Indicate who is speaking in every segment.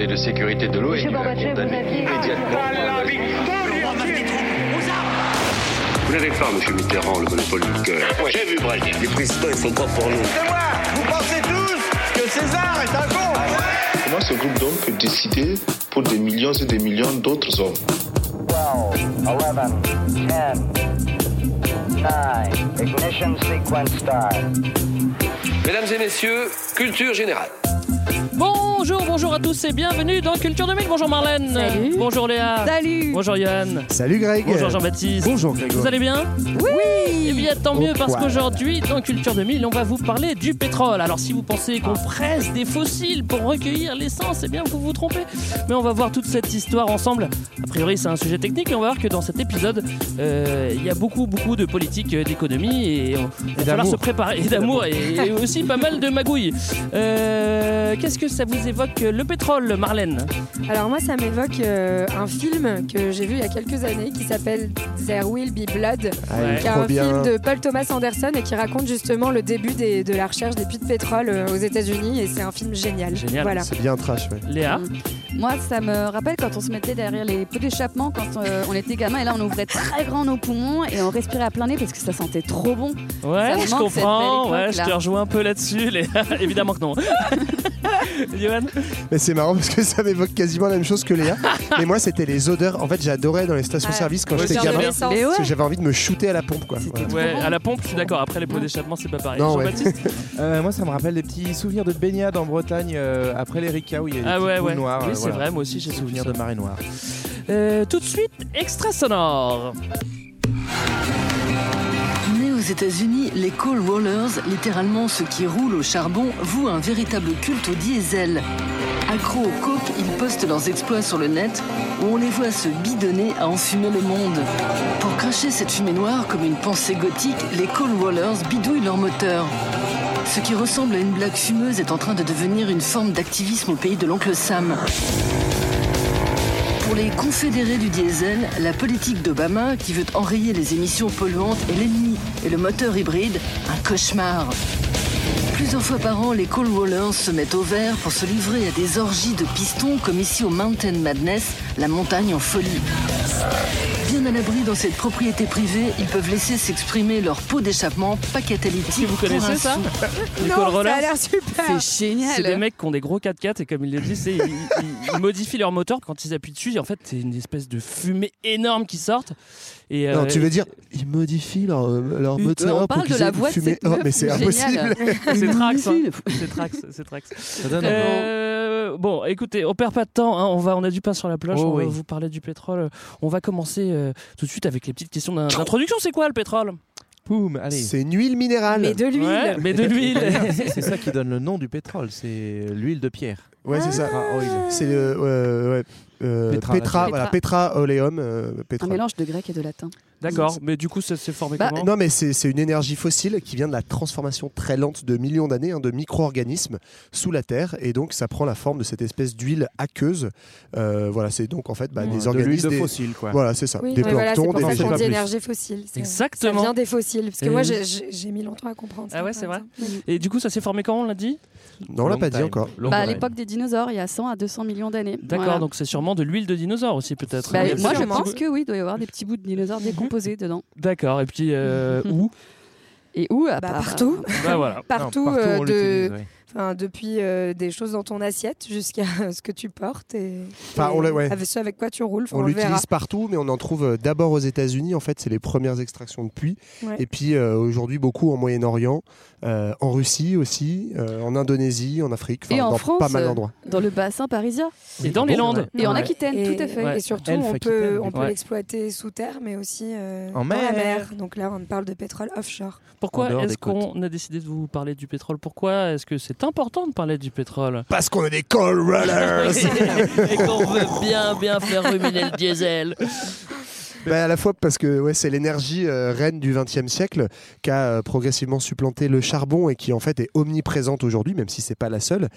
Speaker 1: Conseil de sécurité de l'ONU a condamné immédiatement.
Speaker 2: Vous n'avez pas, monsieur Mitterrand, le monopole du cœur.
Speaker 3: Moi j'ai vu Brady.
Speaker 2: Les présidents, ils sont pas pour nous.
Speaker 4: C'est moi Vous pensez tous que César est un con
Speaker 5: Comment ce groupe d'hommes peut décider pour des millions et des millions d'autres hommes
Speaker 6: 12, 11, 10, 9, ignition sequence start.
Speaker 7: Mesdames et messieurs, culture générale.
Speaker 8: Bonjour, bonjour à tous et bienvenue dans Culture 2000. Bonjour Marlène.
Speaker 9: Salut.
Speaker 8: Bonjour Léa.
Speaker 9: Salut
Speaker 8: Bonjour Yann.
Speaker 10: Salut Greg.
Speaker 8: Bonjour Jean-Baptiste.
Speaker 10: Bonjour Grégoire.
Speaker 8: Vous allez bien
Speaker 9: Oui
Speaker 8: Eh bien tant mieux parce qu'aujourd'hui dans Culture 2000 on va vous parler du pétrole. Alors si vous pensez qu'on presse des fossiles pour recueillir l'essence, eh bien vous vous trompez. Mais on va voir toute cette histoire ensemble. A priori c'est un sujet technique et on va voir que dans cet épisode euh, il y a beaucoup beaucoup de politique, euh, d'économie et on il va falloir se préparer et d'amour et, et aussi pas mal de magouilles. Euh, Qu'est-ce que ça vous évoque le pétrole Marlène
Speaker 9: Alors moi ça m'évoque euh, un film que j'ai vu il y a quelques années qui s'appelle There Will Be Blood,
Speaker 10: Ah,
Speaker 8: Ouais.
Speaker 9: qui est un
Speaker 10: bien.
Speaker 9: film de Paul Thomas Anderson et qui raconte justement le début des- de la recherche des puits de pétrole euh, aux États-Unis et c'est un film génial.
Speaker 8: Génial.
Speaker 9: Voilà.
Speaker 10: C'est bien trash, ouais.
Speaker 8: Léa
Speaker 11: Moi, ça me rappelle quand on se mettait derrière les pots d'échappement quand euh, on était gamin et là on ouvrait très grand nos poumons et on respirait à plein nez parce que ça sentait trop bon.
Speaker 8: Ouais, je comprends. Ouais, je te rejoins un peu là-dessus. Léa. Évidemment que non.
Speaker 10: Mais c'est marrant parce que ça m'évoque quasiment la même chose que Léa. Mais moi, c'était les odeurs. En fait, j'adorais dans les stations-service quand j'étais gamin. Parce que j'avais envie de me shooter à la pompe, quoi. Voilà.
Speaker 8: Ouais, à la pompe, je suis d'accord. Après, les pots d'échappement, c'est pas pareil.
Speaker 10: Non, ouais.
Speaker 8: Jean-Baptiste
Speaker 12: Euh, moi, ça me rappelle des petits souvenirs de baignade en Bretagne euh, après l'Erika où il y a des
Speaker 8: Ah ouais, ouais.
Speaker 12: noires.
Speaker 8: Oui,
Speaker 12: euh,
Speaker 8: c'est
Speaker 12: voilà.
Speaker 8: vrai, moi aussi, j'ai
Speaker 12: Souvenirs
Speaker 8: souvenir
Speaker 12: de marée noire.
Speaker 8: Euh, tout de suite, extra sonore.
Speaker 13: Aux États-Unis, les coal rollers, littéralement ceux qui roulent au charbon, vouent un véritable culte au diesel. Accros au coke, ils postent leurs exploits sur le net où on les voit se bidonner à enfumer le monde. Pour cracher cette fumée noire comme une pensée gothique, les coal rollers bidouillent leur moteur. Ce qui ressemble à une blague fumeuse est en train de devenir une forme d'activisme au pays de l'oncle Sam. Pour les confédérés du diesel, la politique d'Obama, qui veut enrayer les émissions polluantes, est l'ennemi et le moteur hybride, un cauchemar. Plusieurs fois par an, les coal rollers se mettent au vert pour se livrer à des orgies de pistons comme ici au Mountain Madness, la montagne en folie. Bien à l'abri dans cette propriété privée, ils peuvent laisser s'exprimer leur pot d'échappement pas catalytique.
Speaker 8: Vous
Speaker 13: pour
Speaker 8: connaissez
Speaker 13: un
Speaker 8: ça. Les
Speaker 9: Non,
Speaker 8: coal
Speaker 9: ça
Speaker 8: rollers
Speaker 9: a l'air super.
Speaker 11: C'est génial.
Speaker 8: c'est des mecs qui ont des gros 4x4 et comme ils le ils, ils- ils modifient leur moteur quand ils appuient dessus. Et en fait, c'est une espèce de fumée énorme qui sort. Et,
Speaker 10: Non,
Speaker 8: euh,
Speaker 10: tu veux dire, ils modifient leur, euh, leur
Speaker 11: Euh,
Speaker 10: moteur
Speaker 11: on parle de la voix de
Speaker 10: fumé.
Speaker 11: cette
Speaker 10: Oh, mais c'est
Speaker 11: génial.
Speaker 10: impossible.
Speaker 8: c'est Trax. hein. C'est Trax. C'est Trax.
Speaker 12: Ça donne
Speaker 8: Euh, bon, écoutez, on perd pas de temps. hein, On va, on a du pain sur la planche.
Speaker 12: Oh
Speaker 8: on va vous parler du pétrole. On va commencer euh, tout de suite avec les petites questions d'in- d'introduction. C'est quoi le pétrole?
Speaker 12: Poum, allez.
Speaker 10: C'est une huile minérale.
Speaker 9: Mais de l'huile.
Speaker 8: Ouais, mais de l'huile.
Speaker 12: C'est ça qui donne le nom du pétrole, c'est l'huile de pierre.
Speaker 10: Ouais, c'est ça.
Speaker 12: Ah, oil.
Speaker 10: C'est le. euh, ouais, euh,
Speaker 12: Petra,
Speaker 10: Petra, voilà, Petra oleum. euh,
Speaker 11: Un mélange de grec et de latin.
Speaker 8: D'accord, mais du coup, ça s'est formé
Speaker 11: Bah,
Speaker 8: comment
Speaker 10: Non, mais c'est c'est une énergie fossile qui vient de la transformation très lente de millions d'années hein, de micro-organismes sous la Terre. Et donc, ça prend la forme de cette espèce d'huile aqueuse. Euh, voilà, c'est donc en fait bah,
Speaker 12: Ouais,
Speaker 10: des organismes.
Speaker 12: de
Speaker 10: des-
Speaker 12: fossile, quoi.
Speaker 10: Voilà, c'est ça.
Speaker 9: Oui,
Speaker 10: des
Speaker 9: voilà,
Speaker 10: planctons,
Speaker 9: pour
Speaker 10: des végétaux.
Speaker 9: énergie fossile. C'est-
Speaker 8: Exactement.
Speaker 9: Ça vient des fossiles. Parce que
Speaker 8: Et
Speaker 9: moi, j'ai- mis longtemps à comprendre ça.
Speaker 8: Ah ouais, c'est vrai. Et du coup, ça s'est formé quand on l'a dit?
Speaker 10: Non, on l'a pas dit encore.
Speaker 11: Bah, à l'époque des dinosaures, il y a 100 à 200 millions d'années.
Speaker 8: D'accord,
Speaker 11: Voilà.
Speaker 8: donc c'est sûrement de l'huile de dinosaure aussi peut-être.
Speaker 11: Bah, moi, je pense que oui, il doit y avoir des petits bouts de dinosaures décomposés dedans.
Speaker 8: bouts. D'accord, et puis euh, où
Speaker 11: Et où à
Speaker 9: Bah,
Speaker 11: part-
Speaker 9: partout.
Speaker 8: Bah voilà.
Speaker 9: Partout,
Speaker 12: Non,
Speaker 9: euh, de, enfin, depuis euh, des choses dans ton assiette jusqu'à ce que tu portes et,
Speaker 10: Enfin,
Speaker 9: et
Speaker 10: on ouais.
Speaker 9: avec ce avec quoi tu roules.
Speaker 10: On l'utilise partout, mais on en trouve euh, d'abord aux États-Unis. En fait, c'est les premières extractions de puits.
Speaker 9: Ouais.
Speaker 10: Et puis euh, aujourd'hui, beaucoup en Moyen-Orient, euh, en Russie aussi, euh, en Indonésie, en Afrique, enfin,
Speaker 11: Et en
Speaker 10: dans
Speaker 11: France,
Speaker 10: pas mal
Speaker 11: euh,
Speaker 10: d'endroits.
Speaker 11: Dans le bassin parisien.
Speaker 8: Et dans les Landes.
Speaker 11: Et en. Aquitaine,
Speaker 9: Et-
Speaker 11: tout à fait.
Speaker 8: Ouais.
Speaker 9: Et surtout,
Speaker 12: Elf
Speaker 9: on peut,
Speaker 12: du
Speaker 9: on
Speaker 12: coup.
Speaker 9: peut
Speaker 8: Ouais.
Speaker 9: l'exploiter sous terre, mais aussi euh,
Speaker 12: En
Speaker 9: dans la
Speaker 12: mer.
Speaker 9: mer. Donc là, on parle de pétrole offshore.
Speaker 8: Pourquoi est-ce qu'on a décidé de vous parler du pétrole? Pourquoi est-ce que c'est important de parler du pétrole?
Speaker 10: Parce qu'on est des coal rollers
Speaker 8: Et qu'on veut bien, bien faire ruminer le diesel.
Speaker 10: Bah, à la fois parce que ouais, c'est l'énergie euh, reine du XXe siècle qui a euh, progressivement supplanté le charbon et qui en fait est omniprésente aujourd'hui, même si c'est pas la seule,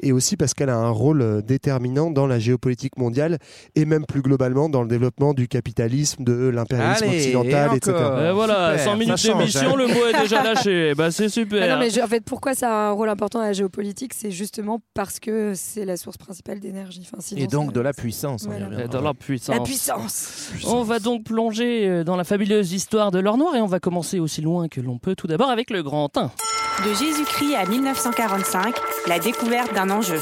Speaker 10: et aussi parce qu'elle a un rôle euh, déterminant dans la géopolitique mondiale et même plus globalement dans le développement du capitalisme, de l'impérialisme
Speaker 12: Allez,
Speaker 10: occidental,
Speaker 12: et
Speaker 10: etc.
Speaker 8: Euh, voilà,
Speaker 12: Super,
Speaker 8: 100 minutes d'émission,
Speaker 12: hein.
Speaker 8: le mot est déjà lâché. Bah, c'est super.
Speaker 9: Ah non, mais je- en fait, pourquoi ça a un rôle important dans la géopolitique C'est justement parce que c'est la source principale d'énergie. Enfin, sinon,
Speaker 12: Et donc de la puissance.
Speaker 9: Voilà.
Speaker 8: Dans leur puissance.
Speaker 9: La puissance.
Speaker 8: On va donc plonger euh, dans la fabuleuse histoire de l'or noir et on va commencer aussi loin que l'on peut tout d'abord avec le grand 1.
Speaker 3: De Jésus-Christ à 1945, la découverte d'un enjeu.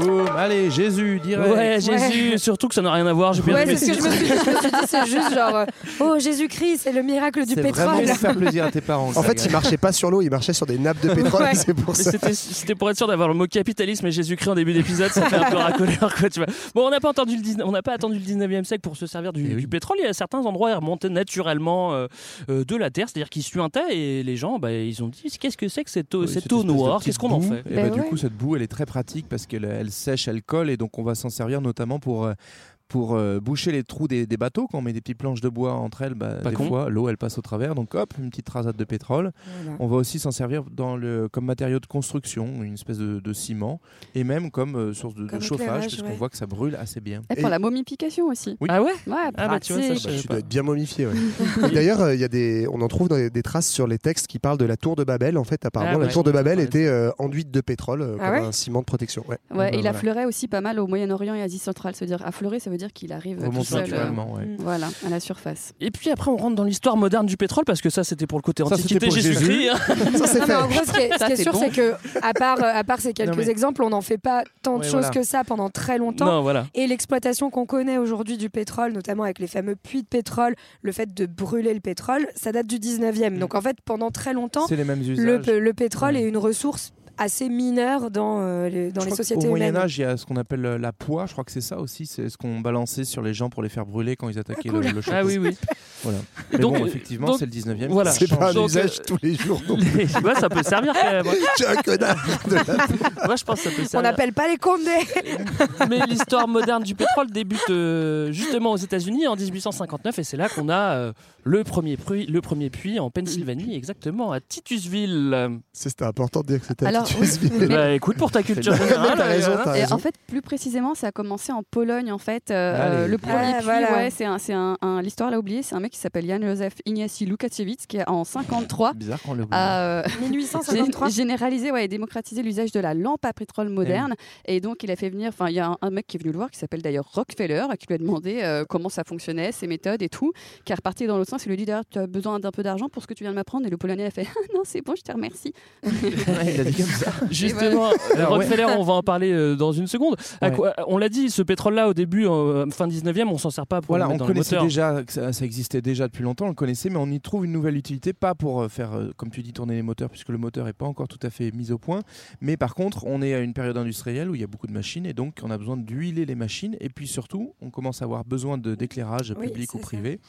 Speaker 12: Boum, allez, Jésus, direct.
Speaker 8: Ouais, Jésus, surtout que ça n'a rien à voir. J'ai bien
Speaker 9: Ouais,
Speaker 8: aimé.
Speaker 9: c'est ce que je me suis dit. Je me suis dit, c'est juste genre, euh, oh Jésus-Christ, c'est le miracle du
Speaker 12: C'est vraiment
Speaker 9: pétrole.
Speaker 12: pour faire plaisir à tes parents.
Speaker 10: En fait, il marchait pas sur l'eau, il marchait sur des nappes de pétrole.
Speaker 9: Ouais.
Speaker 10: C'est pour ça.
Speaker 8: C'était pour être sûr d'avoir le mot capitalisme et Jésus-Christ en début d'épisode, ça fait un peu racoleur quoi, tu vois. Bon, on n'a pas entendu le 19 on n'a pas attendu le 19e siècle pour se servir du,
Speaker 12: Eh oui.
Speaker 8: du pétrole. Il y a certains endroits, ils remontaient naturellement euh, euh, de la terre, c'est-à-dire qu'ils suintaient et les gens, bah, ils ont dit qu'est-ce que c'est que cette eau,
Speaker 12: Oui,
Speaker 8: cette
Speaker 12: cette
Speaker 8: eau
Speaker 12: espèce de
Speaker 8: noire? Qu'est-ce qu'on en fait?
Speaker 12: Et
Speaker 9: Ben
Speaker 12: bah, Du
Speaker 9: ouais.
Speaker 12: coup, cette boue, elle est très pratique parce qu'elle elle sèche, elle colle, et donc on va s'en servir notamment pour. Pour euh, boucher les trous des, des bateaux, quand on met des petites planches de bois entre elles, bah, des
Speaker 8: con.
Speaker 12: fois l'eau elle passe au travers, donc hop, une petite rasade de pétrole.
Speaker 9: Voilà.
Speaker 12: On va aussi s'en servir dans le, comme matériau de construction, une espèce de, de ciment, et même comme euh, source de, chauffage,
Speaker 9: éclairage,
Speaker 12: parce qu'on
Speaker 9: ouais.
Speaker 12: voit que ça brûle assez bien.
Speaker 11: Et pour
Speaker 10: Et-
Speaker 11: la momification aussi.
Speaker 12: Oui.
Speaker 8: Ah ouais
Speaker 11: Ouais,
Speaker 8: Ah bah, tu vois, ça, savais
Speaker 10: Tu dois être bien momifié. ouais. D'ailleurs, euh, il y a des, on en trouve dans les- des traces sur les textes qui parlent de la tour de Babel. En fait, apparemment,
Speaker 8: Ah
Speaker 10: la tour de Babel
Speaker 8: Ouais,
Speaker 10: était euh, enduite de pétrole euh,
Speaker 9: Ah
Speaker 10: comme
Speaker 9: ouais
Speaker 10: un ciment de protection. Ouais.
Speaker 11: Ouais,
Speaker 12: bah,
Speaker 11: il
Speaker 12: voilà.
Speaker 11: affleurait aussi pas mal au Moyen-Orient et Asie centrale. Se dire affleurer, ça veut dire qu'il arrive tout seul, euh,
Speaker 12: ouais.
Speaker 9: Mm.
Speaker 11: voilà, à la surface.
Speaker 8: Et puis après, on rentre dans l'histoire moderne du pétrole parce que ça, c'était pour le côté antiquité Jésus-Christ. hein.
Speaker 10: Ça, c'est
Speaker 9: Non, mais
Speaker 10: fait.
Speaker 9: en gros, ce qui est, ce
Speaker 11: Ça,
Speaker 9: qui est
Speaker 11: c'est
Speaker 9: sûr,
Speaker 11: bon.
Speaker 9: c'est que, à part, euh, à part ces quelques
Speaker 12: Non, mais-
Speaker 9: exemples, on n'en fait pas tant de
Speaker 12: Ouais,
Speaker 9: choses
Speaker 12: voilà.
Speaker 9: que ça pendant très longtemps.
Speaker 8: Non, voilà.
Speaker 9: Et l'exploitation qu'on connaît aujourd'hui du pétrole, notamment avec les fameux puits de pétrole, le fait de brûler le pétrole, ça date du 19e. Donc en fait, pendant très longtemps,
Speaker 12: C'est les mêmes
Speaker 9: le, pétrole est une ressource assez mineure dans, euh, les, dans
Speaker 12: Je
Speaker 9: les
Speaker 12: crois
Speaker 9: sociétés
Speaker 12: Au Moyen. Âge, il y a ce qu'on appelle euh, la poix. Je crois que c'est ça aussi. C'est ce qu'on balançait sur les gens pour les faire brûler quand ils attaquaient
Speaker 9: cool.
Speaker 12: le, le château.
Speaker 8: Ah oui, oui.
Speaker 12: Voilà. Mais
Speaker 8: Donc,
Speaker 12: bon, effectivement, c'est le 19e.
Speaker 8: voilà.
Speaker 10: C'est pas un usage
Speaker 8: euh,
Speaker 10: tous les jours. non.
Speaker 8: ouais, ça peut servir quand même.
Speaker 10: Tu es un connard. de la-
Speaker 8: Moi, je pense que ça peut
Speaker 9: On
Speaker 8: servir.
Speaker 9: n'appelle pas les condés
Speaker 8: Mais l'histoire moderne du pétrole débute euh, justement aux États-Unis en 1859 et c'est là qu'on a euh, le, premier puits, le premier puits en Pennsylvanie, exactement à Titusville.
Speaker 10: C'était important de dire que c'était à
Speaker 11: Alors,
Speaker 10: Titusville.
Speaker 8: Bah écoute, pour ta culture générale,
Speaker 10: T'as raison,
Speaker 8: euh,
Speaker 10: t'as
Speaker 11: Et
Speaker 10: raison.
Speaker 11: en fait, plus précisément, ça a commencé en Pologne, en fait. Euh,
Speaker 12: Allez.
Speaker 11: le premier
Speaker 9: Ah,
Speaker 11: puits,
Speaker 9: voilà.
Speaker 11: ouais, c'est un, c'est un, un- l'histoire l'a oublié, c'est un mec qui s'appelle Jan Józef Ignacy Lukaczewicz, qui est en 53
Speaker 12: Bizarre qu'on le
Speaker 11: a euh,
Speaker 9: 1853.
Speaker 11: gé- généralisé ouais, et démocratisé l'usage de la lampe à pétrole moderne. Et donc, il a fait venir, enfin, il y a un, un mec qui est venu le voir, qui s'appelle d'ailleurs Rockefeller, qui lui a demandé euh, comment ça fonctionnait, ses méthodes et tout, qui est reparti dans l'autre sens. Il lui a dit d'ailleurs, tu as besoin d'un peu d'argent pour ce que tu viens de m'apprendre. Et le Polonais a fait, Ah non, c'est bon, je te remercie.
Speaker 12: il a dit comme
Speaker 8: Justement,
Speaker 12: Alors, ouais.
Speaker 8: Rockefeller, on va en parler euh, dans une seconde. À
Speaker 12: Ouais.
Speaker 8: quoi- on l'a dit, ce pétrole-là, au début, euh, fin 19e, on s'en sert pas pour
Speaker 12: Voilà,
Speaker 8: le
Speaker 12: on
Speaker 8: dans le
Speaker 12: connaissait
Speaker 8: moteur.
Speaker 12: déjà, ça, ça existait déjà depuis longtemps, on le connaissait, mais on y trouve une nouvelle utilité, pas pour euh, faire, euh, comme tu dis, tourner les moteurs, puisque le moteur n'est pas encore tout à fait mis au point, mais par contre, on est à une période industrielle où il y a beaucoup de machines, et donc on a besoin d'huiler les machines, et puis surtout, on commence à avoir besoin de- d'éclairage
Speaker 9: Oui,
Speaker 12: public ou
Speaker 9: ça.
Speaker 12: privé,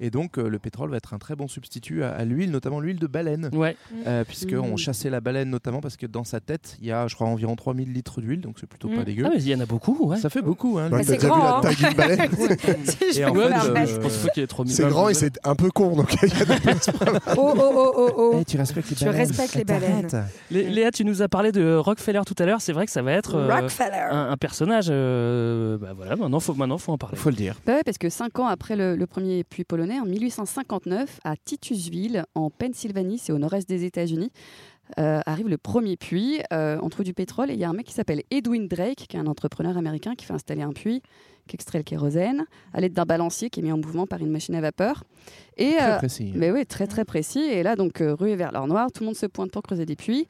Speaker 12: et donc euh, le pétrole va être un très bon substitut à, à l'huile, notamment l'huile de baleine.
Speaker 8: Ouais.
Speaker 12: Euh, puisqu'on
Speaker 11: Mhm.
Speaker 12: chassait la baleine notamment parce que dans sa tête, il y a, je crois, environ 3000 litres d'huile, donc c'est plutôt
Speaker 9: Mm.
Speaker 12: pas dégueu.
Speaker 8: Ah, mais il y en a beaucoup, ouais.
Speaker 12: Ça fait beaucoup, hein.
Speaker 9: C'est
Speaker 10: vu
Speaker 9: grand,
Speaker 10: la
Speaker 9: hein.
Speaker 10: taille d'une baleine
Speaker 9: Si je
Speaker 12: Et en fait.
Speaker 8: Je pense pas qu'il y ait 3000
Speaker 10: C'est grand et c'est un peu con, donc il y a des-
Speaker 9: Oh, oh, oh, oh, oh.
Speaker 12: Eh, tu respectes les
Speaker 9: Tu
Speaker 12: baleines.
Speaker 9: respectes les baleines.
Speaker 8: Lé- Léa, tu nous as parlé de Rockefeller tout à l'heure. C'est vrai que ça va être euh,
Speaker 9: Rockefeller.
Speaker 8: un, un personnage. euh, bah voilà, maintenant faut, maintenant faut en parler.
Speaker 12: Faut le dire.
Speaker 11: Bah ouais, parce que cinq ans après le, le premier puits polonais, en 1859, à Titusville, en Pennsylvanie, c'est au nord-est des États-Unis, euh, arrive le premier puits. Euh, on trouve du pétrole et il y a un mec qui s'appelle Edwin Drake, qui est un entrepreneur américain qui fait installer un puits, qui extrait le kérosène à l'aide d'un balancier qui est mis en mouvement par une machine à vapeur. Et,
Speaker 12: Très
Speaker 11: euh,
Speaker 12: précis.
Speaker 11: mais oui, très très précis. Et là, donc, euh, ruée vers l'or noir, tout le monde se pointe pour creuser des puits.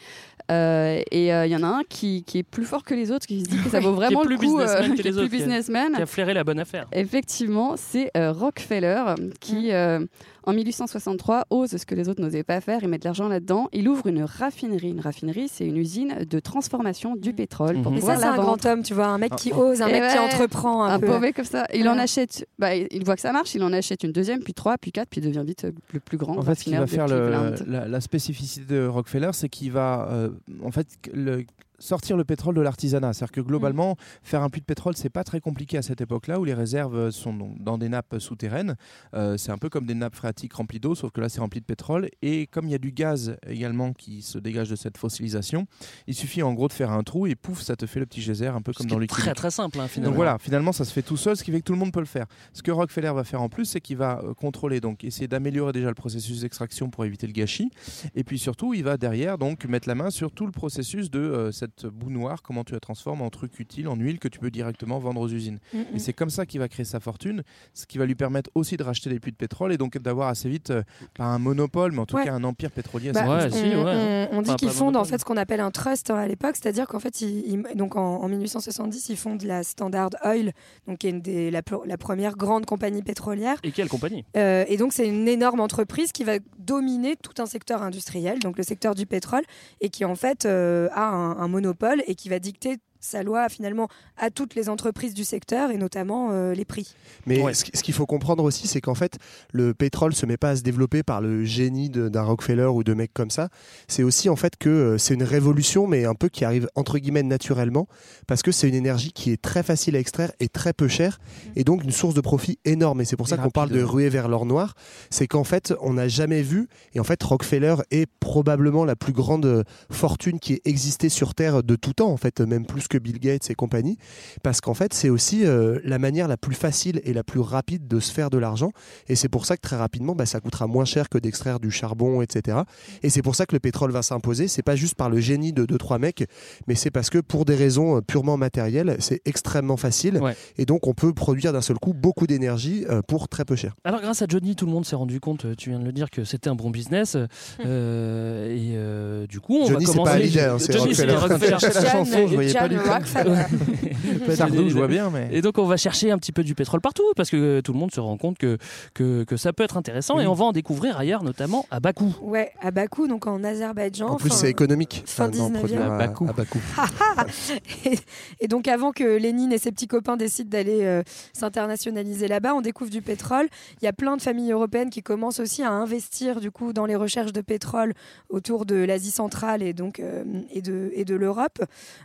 Speaker 11: Euh, et euh, il y en a un qui, qui est plus fort que les autres, qui se dit que ça vaut vraiment
Speaker 8: plus
Speaker 11: le coup, qui est
Speaker 8: les
Speaker 11: plus
Speaker 8: autres, qui a-
Speaker 11: businessman.
Speaker 8: Qui a flairé la bonne affaire.
Speaker 11: Effectivement, c'est euh, Rockefeller qui, euh, en 1863, ose ce que les autres n'osaient pas faire et met de l'argent là-dedans. Il ouvre une raffinerie. Une raffinerie, c'est une usine de transformation du pétrole pour
Speaker 8: Mhm.
Speaker 9: Mais
Speaker 11: pouvoir
Speaker 9: ça, c'est un grand homme, tu vois, un mec qui
Speaker 12: Ah,
Speaker 9: ose, un
Speaker 11: Et
Speaker 9: mec qui entreprend un,
Speaker 11: Un
Speaker 9: peu.
Speaker 11: pauvre comme ça. Il en achète. Bah, il voit que ça marche. Il en achète une deuxième, puis trois, puis quatre, puis il devient vite euh, le plus grand
Speaker 12: En fait, ce qui
Speaker 11: raffineur
Speaker 12: va
Speaker 11: de
Speaker 12: faire le- la, la spécificité de Rockefeller, c'est qu'il va, euh, en fait, le- sortir le pétrole de l'artisanat. C'est-à-dire que globalement, faire un puits de pétrole, c'est pas très compliqué à cette époque-là où les réserves sont dans des nappes souterraines. Euh, c'est un peu comme des nappes phréatiques remplies d'eau, sauf que là, c'est rempli de pétrole. Et comme il y a du gaz également qui se dégage de cette fossilisation, il suffit en gros de faire un trou et pouf, ça te fait le petit geyser, un peu comme dans les
Speaker 8: Très très simple hein, finalement.
Speaker 12: donc voilà, finalement, ça se fait tout seul, ce qui fait que tout le monde peut le faire. Ce que Rockefeller va faire en plus, c'est qu'il va euh, contrôler, donc essayer d'améliorer déjà le processus d'extraction pour éviter le gâchis. Et puis surtout, il va derrière donc mettre la main sur tout le processus de euh, cette boue noire, comment tu la transformes en truc utile, en huile que tu peux directement vendre aux usines.
Speaker 9: Mm,
Speaker 12: Et c'est comme ça qu'il va créer sa fortune, ce qui va lui permettre aussi de racheter des puits de pétrole et donc d'avoir assez vite, euh, pas un monopole, mais en tout
Speaker 9: Ouais.
Speaker 12: cas un empire pétrolier.
Speaker 9: Bah, on,
Speaker 12: fort.
Speaker 9: on- on dit
Speaker 12: Enfin,
Speaker 9: qu'ils fondent en fait ce qu'on appelle un trust hein, à l'époque, c'est-à-dire qu'en fait, ils- ils- donc en, en 1870, ils fondent la Standard Oil, donc qui est une des, la, première grande compagnie pétrolière.
Speaker 8: Et quelle compagnie?
Speaker 9: Euh, et donc c'est une énorme entreprise qui va dominer tout un secteur industriel, donc le secteur du pétrole, et qui en fait euh, a un, un monopole et qui va dicter sa loi finalement à toutes les entreprises du secteur et notamment euh, les prix.
Speaker 10: Mais ce, ce qu'il faut comprendre aussi, c'est qu'en fait, le pétrole se met pas à se développer par le génie d'un Rockefeller ou de mecs comme ça. C'est aussi en fait que euh, c'est une révolution, mais un peu qui arrive entre guillemets naturellement, parce que c'est une énergie qui est très facile à extraire et très peu chère, et donc une source de profit énorme. Et c'est pour ça qu'on parle de ruée vers l'or noir. C'est qu'en fait, on n'a jamais vu, et en fait, Rockefeller est probablement la plus grande euh, fortune qui ait existé sur Terre de tout temps, en fait, même plus que Bill Gates et compagnie, parce qu'en fait, c'est aussi euh, la manière la plus facile et la plus rapide de se faire de l'argent. Et c'est pour ça que très rapidement, bah, ça coûtera moins cher que d'extraire du charbon, etc. Et c'est pour ça que le pétrole va s'imposer. C'est pas juste par le génie de deux trois mecs, mais c'est parce que pour des raisons euh, purement matérielles, c'est extrêmement facile. Et donc, on peut produire d'un seul coup beaucoup d'énergie euh, pour très peu cher.
Speaker 8: Alors grâce à Johnny, tout le monde s'est rendu compte, tu viens de le dire, que c'était un bon business. euh, et euh, du coup, on
Speaker 10: Johnny,
Speaker 8: va
Speaker 10: c'est
Speaker 8: commencer...
Speaker 10: pas hein, c'est
Speaker 8: Johnny,
Speaker 10: Rockefeller.
Speaker 8: Rockefeller.
Speaker 10: Je cherchais la chanson, je voyais pas John du tout. Rockefeller.
Speaker 12: Sardou, je vois bien, mais-
Speaker 8: Et donc on va chercher un petit peu du pétrole partout, parce que euh, tout le monde se rend compte que, que, que ça peut être intéressant, et on va en découvrir ailleurs, notamment à Bakou.
Speaker 9: Ouais, à Bakou, donc en Azerbaïdjan.
Speaker 10: En plus, c'est économique.
Speaker 9: Fin
Speaker 10: d'en
Speaker 9: 19e.
Speaker 10: produire à- à Bakou.
Speaker 9: et, et donc avant que Lénine et ses petits copains décident d'aller euh, s'internationaliser là-bas, on découvre du pétrole. Il y a plein de familles européennes qui commencent aussi à investir du coup dans les recherches de pétrole autour de l'Asie centrale et donc euh, et de et de l'Europe.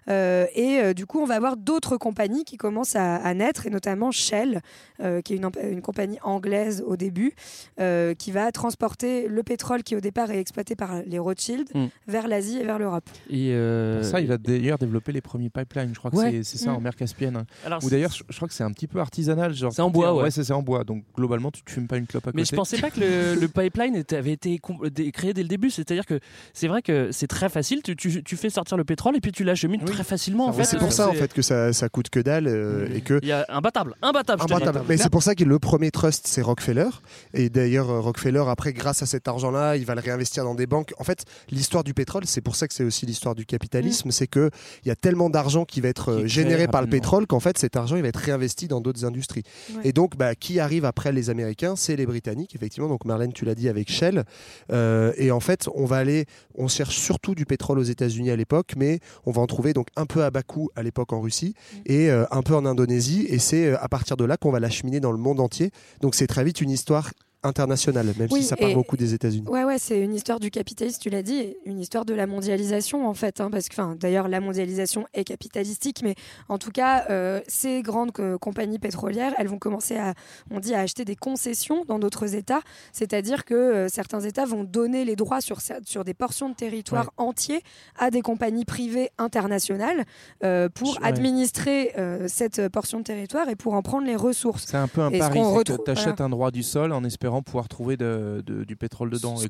Speaker 9: Euh, et euh, du coup, on va avoir d'autres compagnies qui commencent à, à naître et notamment Shell, euh, qui est une, compagnie anglaise au début, euh, qui va transporter le pétrole qui au départ est exploité par les Rothschild
Speaker 8: Mm.
Speaker 9: vers l'Asie et vers l'Europe.
Speaker 8: Et euh,
Speaker 12: ça, il va d'ailleurs développer les premiers pipelines. Je crois que
Speaker 8: Ouais.
Speaker 12: c'est- c'est ça en mer Caspienne. hein.
Speaker 8: Alors,
Speaker 12: Ou d'ailleurs, je, je crois que c'est un petit peu artisanal.
Speaker 8: C'est en bois, ouais.
Speaker 12: c'est c'est en bois. Donc globalement, tu ne fumes pas une clope à
Speaker 8: Mais
Speaker 12: côté.
Speaker 8: je pensais pas que le, le pipeline était- avait été com- dé- créé dès le début. C'est-à-dire que c'est vrai que c'est très facile. Tu, tu- tu fais sortir le pétrole et puis tu l'achemines très facilement. En
Speaker 10: Mais
Speaker 8: fait,
Speaker 10: c'est pour ça en fait que ça, ça coûte que dalle euh, et que
Speaker 8: Il y a imbattable, imbattable.
Speaker 10: Imbattable. Mais c'est pour ça que le premier trust, c'est Rockefeller. Et d'ailleurs, euh, Rockefeller, après, grâce à cet argent-là, il va le réinvestir dans des banques. En fait, l'histoire du pétrole, c'est pour ça que c'est aussi l'histoire du capitalisme. C'est qu'il y a tellement d'argent qui va être euh,
Speaker 12: Qui
Speaker 10: généré par le pétrole qu'en fait, cet argent, il va être réinvesti dans d'autres industries.
Speaker 9: Ouais.
Speaker 10: Et donc, bah, qui arrive après les Américains? C'est les Britanniques, effectivement. Donc, Marlène, tu l'as dit avec Shell. Euh, et en fait, on va aller, on cherche surtout du pétrole aux États-Unis à l'époque, mais on va en trouver donc un peu à Bakou à l'époque en Russie et euh, un peu en Indonésie. Et c'est euh, à partir de là qu'on va l'acheminer dans le monde entier. Donc, c'est très vite une histoire internationale, même
Speaker 9: Oui,
Speaker 10: si ça part
Speaker 9: et-
Speaker 10: beaucoup des États-Unis.
Speaker 9: Ouais, ouais, c'est une histoire du capitalisme, tu l'as dit, une histoire de la mondialisation en fait. hein, parce que, enfin, d'ailleurs, la mondialisation est capitalistique, mais en tout cas, euh, ces grandes euh, compagnies pétrolières, elles vont commencer à, on dit, à acheter des concessions dans d'autres États. C'est-à-dire que euh, certains États vont donner les droits sur, des portions de territoire entiers à des compagnies privées internationales euh, pour
Speaker 12: Ouais.
Speaker 9: administrer cette portion de territoire et pour en prendre les ressources.
Speaker 12: C'est un peu un pari.
Speaker 9: qu'on retrouve-
Speaker 12: Tu achètes
Speaker 9: voilà.
Speaker 12: un droit du sol en espérant pouvoir trouver de- de- du pétrole dedans.
Speaker 9: ce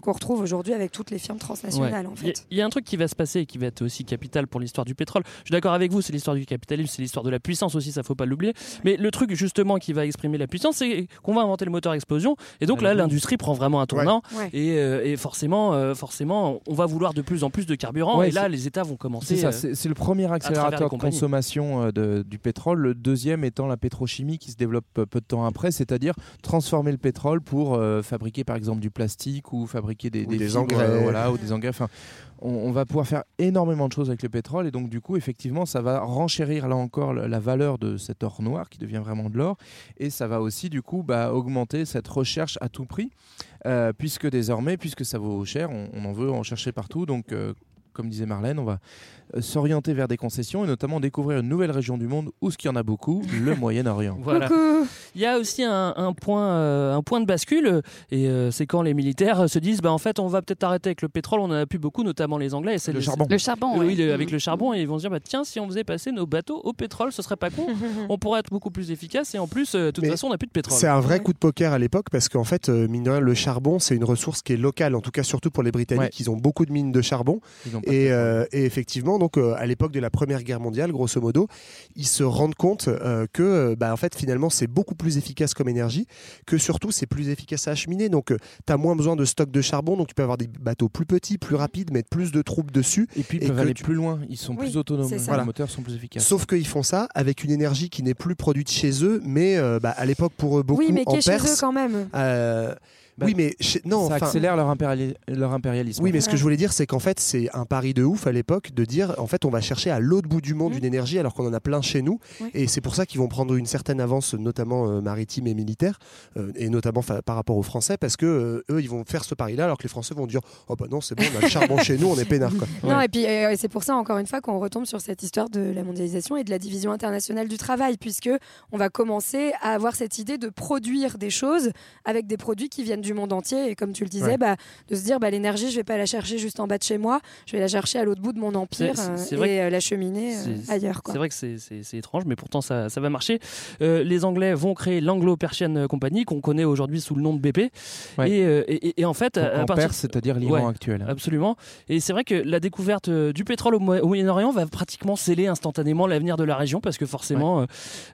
Speaker 9: qu'on retrouve aujourd'hui avec toutes les firmes transnationales
Speaker 8: Ouais.
Speaker 9: en
Speaker 8: Il y a-
Speaker 9: fait.
Speaker 8: Il y, a un truc qui va se passer et qui va être aussi capital pour l'histoire du pétrole. Je suis d'accord avec vous, c'est l'histoire du capitalisme, c'est l'histoire de la puissance aussi, ça faut pas l'oublier. Mais le truc justement qui va exprimer la puissance, c'est qu'on va inventer le moteur à explosion. Et donc là, l'industrie prend vraiment un tournant.
Speaker 9: Ouais.
Speaker 8: Et, euh, et forcément, euh, forcément, on va vouloir de plus en plus de carburant.
Speaker 12: Ouais,
Speaker 8: et là, les États vont commencer.
Speaker 12: C'est ça,
Speaker 8: euh,
Speaker 12: le premier accélérateur de consommation euh, de- du pétrole. Le deuxième étant la pétrochimie qui se développe peu peu de temps après, c'est-à-dire transformer le pétrole pour euh, fabriquer par exemple du plastique ou fabriquer des,
Speaker 10: Ou des
Speaker 12: fibres,
Speaker 10: engrais.
Speaker 12: euh, voilà, ou des engrais. Enfin, on, on va pouvoir faire énormément de choses avec le pétrole et donc du coup, effectivement, ça va renchérir là encore la valeur de cet or noir qui devient vraiment de l'or et ça va aussi du coup bah, augmenter cette recherche à tout prix euh, puisque désormais, puisque ça vaut cher, on, on en veut en chercher partout. Donc euh, comme disait Marlène, on va s'orienter vers des concessions et notamment découvrir une nouvelle région du monde où ce qu'il y en a beaucoup, le Moyen-Orient.
Speaker 8: Voilà. Il y a aussi un, un point, euh, un point de bascule, et euh, c'est quand les militaires se disent bah, en fait, on va peut-être arrêter avec le pétrole, on en a plus beaucoup, notamment les Anglais. Et c'est
Speaker 12: Le charbon.
Speaker 11: Le charbon,
Speaker 8: Oui,
Speaker 11: ouais.
Speaker 8: avec le charbon, et ils vont se dire bah, tiens, si on faisait passer nos bateaux au pétrole, ce serait pas con, on pourrait être beaucoup plus efficace, et en plus, euh, de toute
Speaker 10: Mais
Speaker 8: façon, on n'a plus de pétrole.
Speaker 10: C'est un vrai coup de poker à l'époque parce qu'en fait, euh, mine de rien, le charbon, c'est une ressource qui est locale, en tout cas surtout pour les Britanniques.
Speaker 12: Ouais.
Speaker 10: Ils ont beaucoup de mines de charbon.
Speaker 12: De
Speaker 10: euh, et effectivement, donc euh, à l'époque de la Première Guerre mondiale, grosso modo, ils se rendent compte euh, que, euh, bah, en fait, finalement, c'est beaucoup plus efficace comme énergie, que surtout, c'est plus efficace à acheminer. Donc, tu as moins besoin de stock de charbon, donc tu peux avoir des bateaux plus petits, plus rapides, mettre plus de troupes dessus.
Speaker 12: Et puis ils
Speaker 10: et
Speaker 12: peuvent aller
Speaker 10: tu-
Speaker 12: plus loin, ils sont
Speaker 9: Oui,
Speaker 12: plus autonomes,
Speaker 9: c'est
Speaker 12: les moteurs sont plus efficaces.
Speaker 10: Sauf qu'ils font ça avec une énergie qui n'est plus produite chez eux, mais euh, bah, à l'époque, pour eux, beaucoup
Speaker 9: oui, mais
Speaker 10: en
Speaker 9: qui est chez
Speaker 10: Perse.
Speaker 9: eux quand même.
Speaker 12: Bah,
Speaker 10: oui, mais chez- non,
Speaker 12: ça accélère leur, impériali- leur impérialisme.
Speaker 10: Oui, mais ce que je voulais dire, c'est qu'en fait, c'est un pari de ouf à l'époque de dire, en fait, on va chercher à l'autre bout du monde
Speaker 9: Mm.
Speaker 10: une énergie alors qu'on en a plein chez nous.
Speaker 9: Oui.
Speaker 10: Et c'est pour ça qu'ils vont prendre une certaine avance, notamment euh, maritime et militaire, euh, et notamment par rapport aux Français, parce que euh, eux, ils vont faire ce pari-là, alors que les Français vont dire, oh bah non, c'est bon, on a le charbon chez nous, on est peinard. Quoi.
Speaker 9: Non, et puis euh, c'est pour ça, encore une fois, qu'on retombe sur cette histoire de la mondialisation et de la division internationale du travail, puisque on va commencer à avoir cette idée de produire des choses avec des produits qui viennent du monde entier. Et comme tu le disais,
Speaker 8: Ouais.
Speaker 9: bah, de se dire, bah, l'énergie, je vais pas la chercher juste en bas de chez moi, je vais la chercher à l'autre bout de mon empire euh, et euh, la cheminer euh, ailleurs.
Speaker 8: C'est vrai que c'est- étrange, mais pourtant ça, ça va marcher. Euh, les Anglais vont créer l'Anglo-Persian Company, qu'on connaît aujourd'hui sous le nom de BP.
Speaker 12: Ouais.
Speaker 8: Et, et- et en fait, à
Speaker 12: en
Speaker 8: partir
Speaker 12: c'est-à-dire l'Iran
Speaker 8: Ouais.
Speaker 12: actuel.
Speaker 8: Absolument. Et c'est vrai que la découverte du pétrole au, Mo- au Moyen-Orient va pratiquement sceller instantanément l'avenir de la région parce que forcément,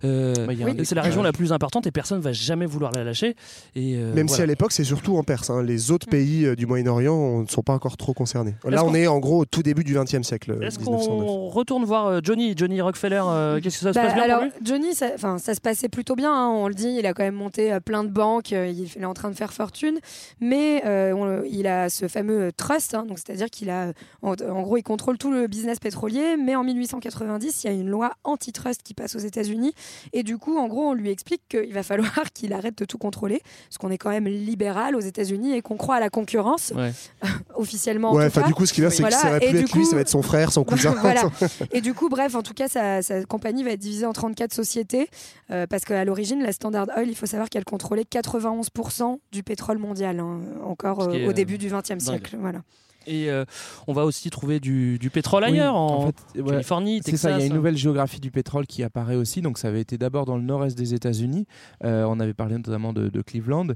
Speaker 12: Bah, un-
Speaker 8: c'est la région la plus importante et personne ne va jamais vouloir la lâcher. Et, euh,
Speaker 10: Même si
Speaker 8: voilà.
Speaker 10: à l'époque, c'est surtout en Perse. hein. Les autres pays euh, du Moyen-Orient ne sont pas encore trop concernés. Là,
Speaker 8: Est-ce
Speaker 10: on est en gros au tout début du XXe siècle.
Speaker 8: Est-ce
Speaker 10: 1909.
Speaker 8: qu'on retourne voir euh, Johnny, Johnny Rockefeller euh, Qu'est-ce que ça se
Speaker 9: Bah,
Speaker 8: passe bien
Speaker 9: alors,
Speaker 8: pour lui?
Speaker 9: Johnny, ça, enfin, ça se passait plutôt bien, hein, on le dit, il a quand même monté euh, plein de banques, euh, il, est en train de faire fortune, mais euh, on- il a ce fameux euh, trust, hein, donc c'est-à-dire qu'il a, euh, en, en gros, il contrôle tout le business pétrolier, mais en 1890, il y a une loi antitrust qui passe aux États-Unis, et du coup, en gros, on lui explique qu'il va falloir qu'il arrête de tout contrôler, parce qu'on est quand même libéral aux États-Unis et qu'on croit à la concurrence,
Speaker 8: Ouais.
Speaker 9: officiellement. en
Speaker 10: Ouais,
Speaker 9: tout cas.
Speaker 10: du coup, ce qu'il a, c'est
Speaker 9: Voilà,
Speaker 10: que ça va plus être lui, ça va être son frère, son cousin.
Speaker 9: voilà. Et du coup, bref, en tout cas, sa, sa compagnie va être divisée en 34 sociétés euh, parce qu'à l'origine, la Standard Oil, il faut savoir qu'elle contrôlait 91% du pétrole mondial, hein, encore euh,
Speaker 8: est,
Speaker 9: au
Speaker 8: euh,
Speaker 9: début du XXe siècle. Voilà.
Speaker 8: Et euh, on va aussi trouver du, du pétrole
Speaker 12: Oui,
Speaker 8: ailleurs, en,
Speaker 12: fait, ouais,
Speaker 8: Californie,
Speaker 12: C'est ça, il y a une nouvelle géographie du pétrole qui apparaît aussi. Donc ça avait été d'abord dans le nord-est des États-Unis. Euh, on avait parlé notamment de, de Cleveland.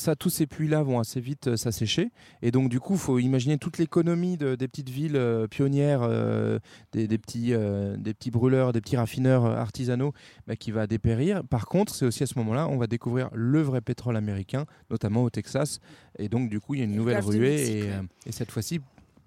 Speaker 12: Ça, tous ces puits-là vont assez vite euh, s'assécher. Et donc, du coup, il faut imaginer toute l'économie de- des petites villes euh, pionnières, euh, des, des petits, des petits brûleurs, des petits raffineurs artisanaux bah, qui va dépérir. Par contre, c'est aussi à ce moment-là, on va découvrir le vrai pétrole américain, notamment au Texas. Et donc, du coup, il y a une nouvelle ruée. Et cette fois-ci,